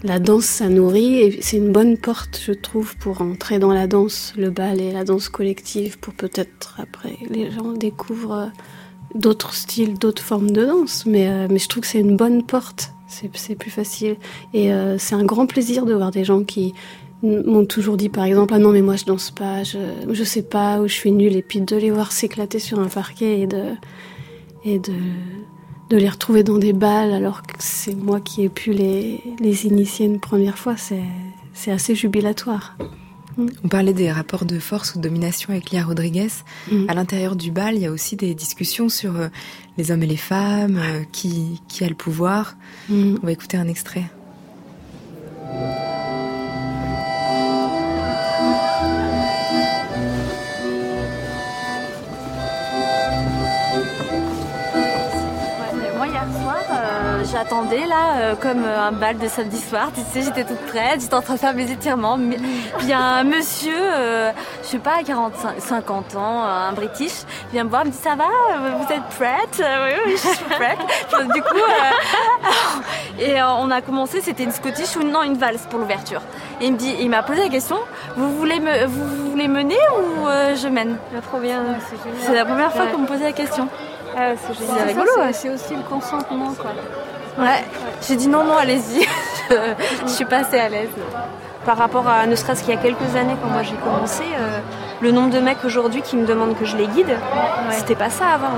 la danse, ça nourrit et c'est une bonne porte, je trouve, pour entrer dans la danse, le bal et la danse collective, pour peut-être après les gens découvrent d'autres styles, d'autres formes de danse. Mais, euh, mais je trouve que c'est une bonne porte, c'est, c'est plus facile. Et euh, c'est un grand plaisir de voir des gens qui, m'ont toujours dit par exemple ah non mais moi je danse pas je je sais pas où je suis nulle et puis de les voir s'éclater sur un parquet et de et de de les retrouver dans des balles alors que c'est moi qui ai pu les les initier une première fois c'est c'est assez jubilatoire. Mm. On parlait des rapports de force ou de domination avec Lia Rodriguez. Mm. À l'intérieur du bal, il y a aussi des discussions sur euh, les hommes et les femmes, euh, qui, qui a le pouvoir. Mm. On va écouter un extrait. J'attendais là, euh, comme euh, un bal de samedi soir. Tu sais, j'étais toute prête, j'étais en train de faire mes étirements. Puis un monsieur, euh, je sais pas, 45, 50 ans, un British, vient me voir, me dit ça va, vous êtes prête? Oui, oui, je suis prête. du coup, et on a commencé, c'était une Scottish ou non une valse pour l'ouverture. Et il me dit, il m'a posé la question, vous voulez me, vous voulez mener ou je mène? C'est la première fois qu'on me posait la question. Ah, c'est rigolo. C'est aussi le consentement, quoi. Ouais, j'ai dit non, non, allez-y. je suis pas assez à l'aise. Par rapport à ne serait-ce qu'il y a quelques années, quand moi j'ai commencé, euh, le nombre de mecs aujourd'hui qui me demandent que je les guide, c'était pas ça avant.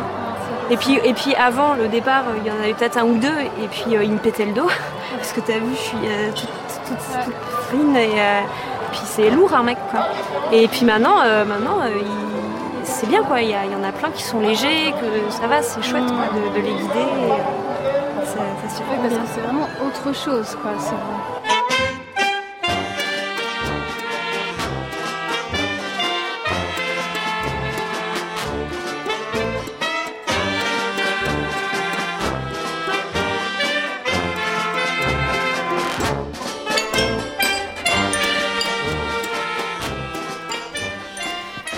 Et puis, et puis avant le départ, il y en avait peut-être un ou deux, et puis euh, ils me pétaient le dos. Parce que t'as vu, je suis euh, toute, fine, et puis c'est lourd un mec, quoi. Et puis maintenant, maintenant c'est bien, quoi. Il y, y, en a plein qui sont légers, que ça va, c'est chouette de, les guider c'est vraiment autre chose, quoi.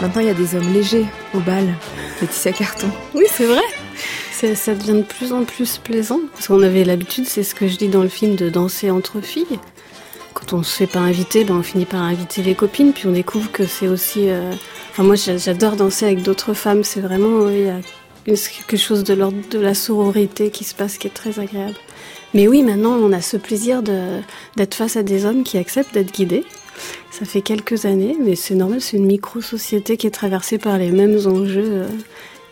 Maintenant, il y a des hommes légers au bal, Laetitia Carton. Oui, c'est vrai ça devient de plus en plus plaisant. Parce qu'on avait l'habitude, c'est ce que je dis dans le film, de danser entre filles. Quand on se fait pas inviter, ben on finit par inviter les copines, puis on découvre que c'est aussi. Euh, enfin, moi, j'adore danser avec d'autres femmes. C'est vraiment. Il y a quelque chose de l'ordre de la sororité qui se passe qui est très agréable. Mais oui, maintenant, on a ce plaisir d'être face à des hommes qui acceptent d'être guidés. Ça fait quelques années, mais c'est normal, c'est une micro-société qui est traversée par les mêmes enjeux.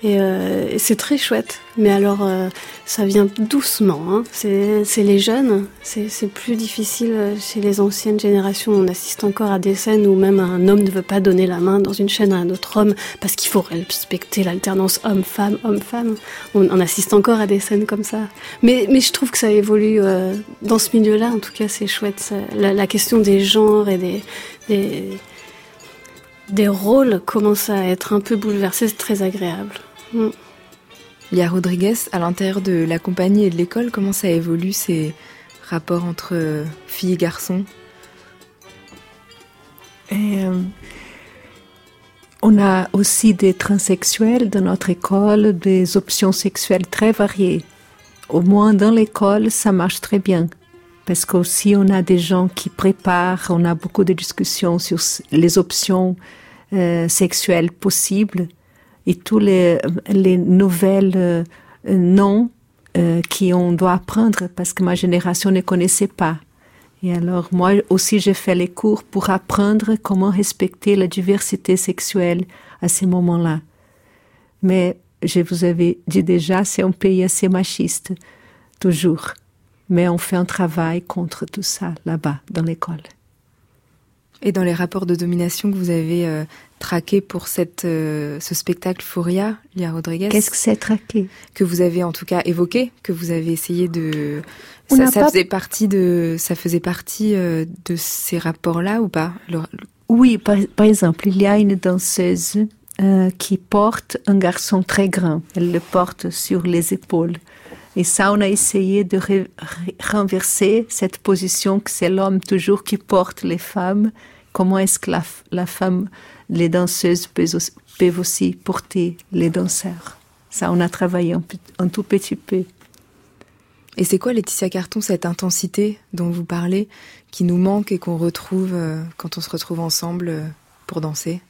Euh, et, c'est très chouette. Mais alors, euh, ça vient doucement. Hein. C'est les jeunes. C'est plus difficile chez les anciennes générations. On assiste encore à des scènes où même un homme ne veut pas donner la main dans une chaîne à un autre homme parce qu'il faut respecter l'alternance homme-femme, homme-femme. On, assiste encore à des scènes comme ça. Mais, je trouve que ça évolue euh, dans ce milieu-là. En tout cas, c'est chouette. La, question des genres et des, des des rôles commencent à être un peu bouleversés, c'est très agréable. Mm. Lia Rodriguez, à l'intérieur de la compagnie et de l'école, comment ça évolue ces rapports entre euh, filles et garçons? Euh, On a aussi des transsexuels dans notre école, des options sexuelles très variées. Au moins dans l'école, ça marche très bien. Parce qu'aussi, on a des gens qui préparent, on a beaucoup de discussions sur les options euh, sexuelles possibles et tous les, les nouvelles euh, noms euh, qu'on doit apprendre parce que ma génération ne connaissait pas. Et alors moi aussi j'ai fait les cours pour apprendre comment respecter la diversité sexuelle à ces moments-là. Mais je vous avais dit déjà, c'est un pays assez machiste, toujours. Mais on fait un travail contre tout ça là-bas, dans l'école. Et dans les rapports de domination que vous avez euh, traqués pour cette, euh, ce spectacle Fouria, Lia Rodriguez? Qu'est-ce que c'est traqué? Que vous avez en tout cas évoqué, que vous avez essayé de... Ça, ça faisait partie de, ça faisait partie euh, de ces rapports-là ou pas? Oui, par, par, exemple, il y a une danseuse qui porte un garçon très grand. Elle le porte sur les épaules. Et ça, on a essayé de renverser cette position que c'est l'homme toujours qui porte les femmes. Comment est-ce que la, femme, les danseuses peuvent aussi, porter les danseurs Ça, on a travaillé un, tout petit peu. Et c'est quoi, Laetitia Carton, cette intensité dont vous parlez, qui nous manque et qu'on retrouve euh, quand on se retrouve ensemble euh, pour danser?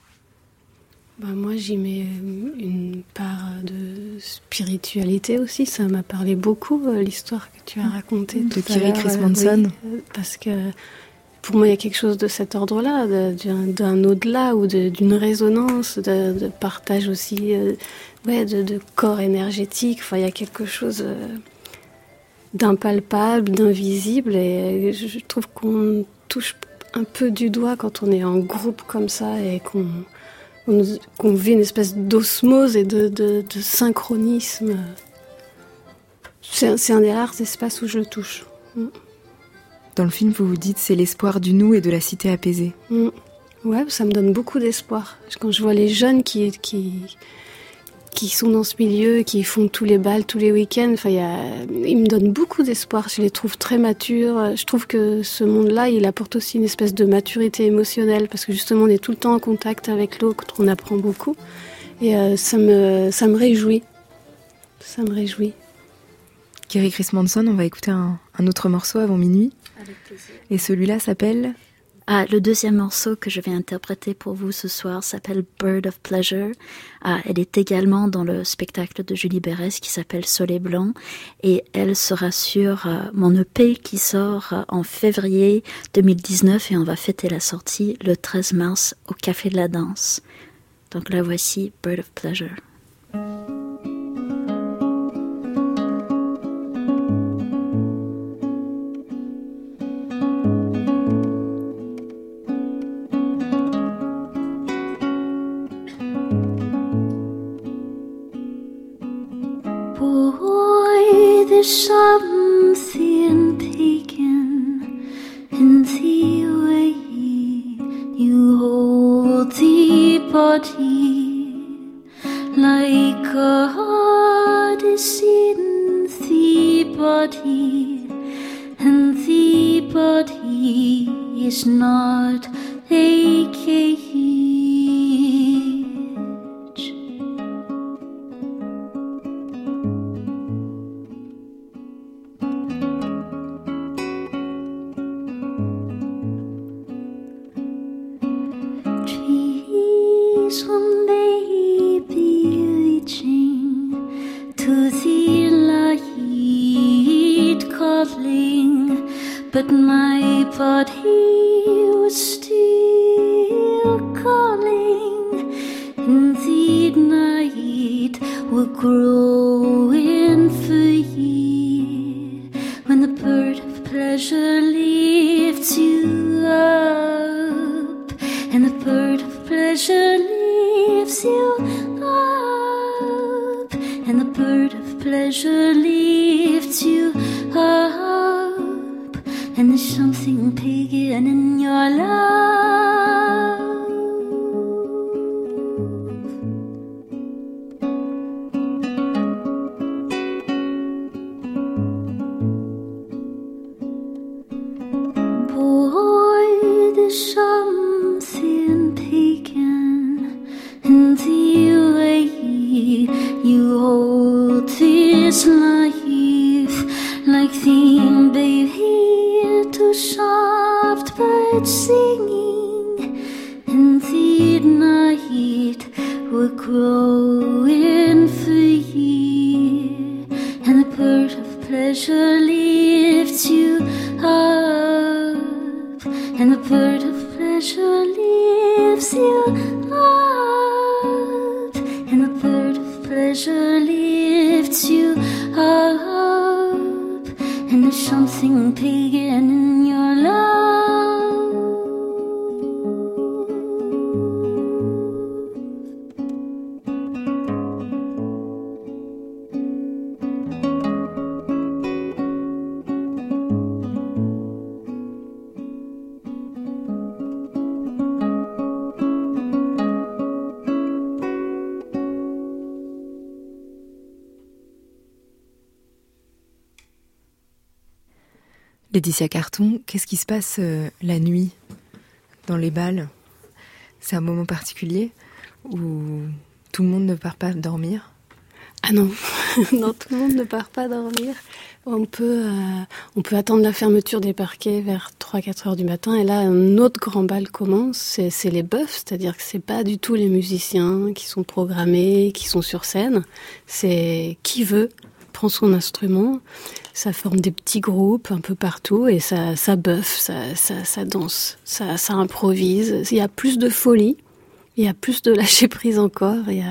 Bah, moi, j'y mets euh, une part de spiritualité aussi. Ça m'a parlé beaucoup, euh, l'histoire que tu as racontée. De Kiri Chris euh, Manson. parce que pour moi, il y a quelque chose de cet ordre-là, d'un au-delà ou d'une résonance, de, partage aussi, ouais, de, corps énergétique. Enfin, il y a quelque chose d'impalpable, d'invisible. Et je trouve qu'on touche un peu du doigt quand on est en groupe comme ça et qu'on vit une espèce d'osmose et de, synchronisme. C'est un, des rares espaces où je le touche. Dans le film, vous vous dites c'est l'espoir du nous et de la cité apaisée. Mm. Ouais, ça me donne beaucoup d'espoir. Quand je vois les jeunes qui, qui, qui sont dans ce milieu, qui font tous les balles tous les week-ends. Enfin, ils me donnent beaucoup d'espoir. Je les trouve très matures. Je trouve que ce monde-là, il apporte aussi une espèce de maturité émotionnelle parce que justement, on est tout le temps en contact avec l'autre, on apprend beaucoup. Et euh, ça, me, ça me réjouit. Ça me réjouit. Kerry Chris Manson, on va écouter un, un autre morceau avant minuit. Avec plaisir. Et celui-là s'appelle ah, le deuxième morceau que je vais interpréter pour vous ce soir s'appelle Bird of Pleasure. Ah, elle est également dans le spectacle de Julie Berès qui s'appelle Soleil Blanc et elle sera sur euh, mon EP qui sort euh, en février 2019 et on va fêter la sortie le 13 mars au Café de la Danse. Donc là voici Bird of Pleasure. Something taken in the way you hold the body like a heart is in the body and the body is not a but my body was still calling. In the night were growing Laetitia Carton, qu'est-ce qui se passe euh, la nuit dans les balles? C'est un moment particulier où tout le monde ne part pas dormir? Ah non, non, tout le monde ne part pas dormir. On peut, euh, on peut attendre la fermeture des parquets vers 3-4 heures du matin. Et là, un autre grand bal commence. C'est, les bœufs, c'est-à-dire que c'est pas du tout les musiciens qui sont programmés, qui sont sur scène. C'est qui veut prend son instrument, ça forme des petits groupes un peu partout et ça, ça bœuffe, ça, ça, ça danse, ça, ça improvise. Il y a plus de folie, il y a plus de lâcher prise encore et,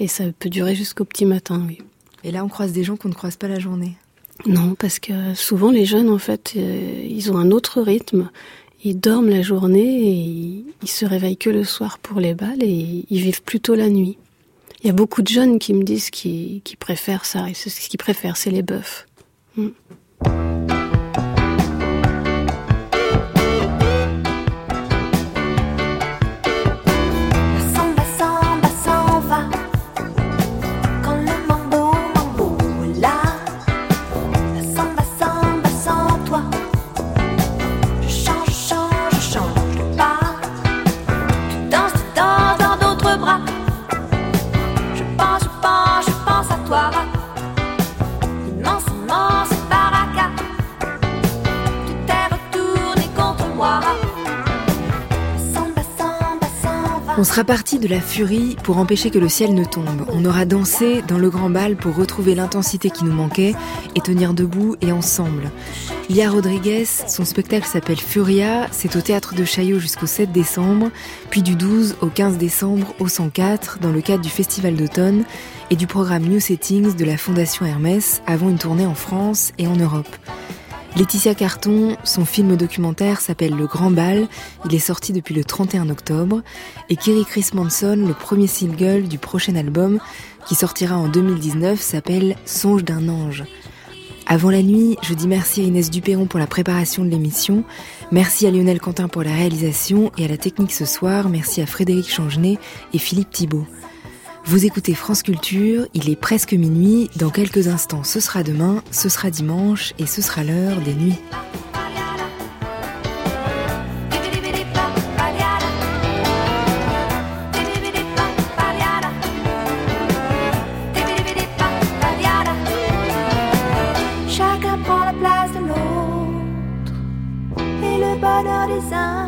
et ça peut durer jusqu'au petit matin, oui. Et là, on croise des gens qu'on ne croise pas la journée. Non, parce que souvent les jeunes, en fait, euh, ils ont un autre rythme. Ils dorment la journée et ils, ils se réveillent que le soir pour les balles et ils vivent plutôt la nuit. Il y a beaucoup de jeunes qui me disent qu'ils préfèrent ça. Et ce qu'ils préfèrent, c'est les bœufs. Mm. On sera parti de la furie pour empêcher que le ciel ne tombe. On aura dansé dans le grand bal pour retrouver l'intensité qui nous manquait et tenir debout et ensemble. Lia Rodriguez, son spectacle s'appelle Furia, c'est au théâtre de Chaillot jusqu'au 7 décembre, puis du 12 au 15 décembre au 104 dans le cadre du festival d'automne et du programme New Settings de la Fondation Hermès avant une tournée en France et en Europe. Laetitia Carton, son film documentaire s'appelle Le Grand Bal, il est sorti depuis le 31 octobre, et Kiri Chris Manson, le premier single du prochain album, qui sortira en 2019, s'appelle Songe d'un ange. Avant la nuit, je dis merci à Inès Dupéron pour la préparation de l'émission, merci à Lionel Quentin pour la réalisation et à la technique ce soir, merci à Frédéric Changenet et Philippe Thibault. Vous écoutez France Culture, il est presque minuit, dans quelques instants ce sera demain, ce sera dimanche et ce sera l'heure des nuits. Chacun prend la place de l'autre et le bonheur des uns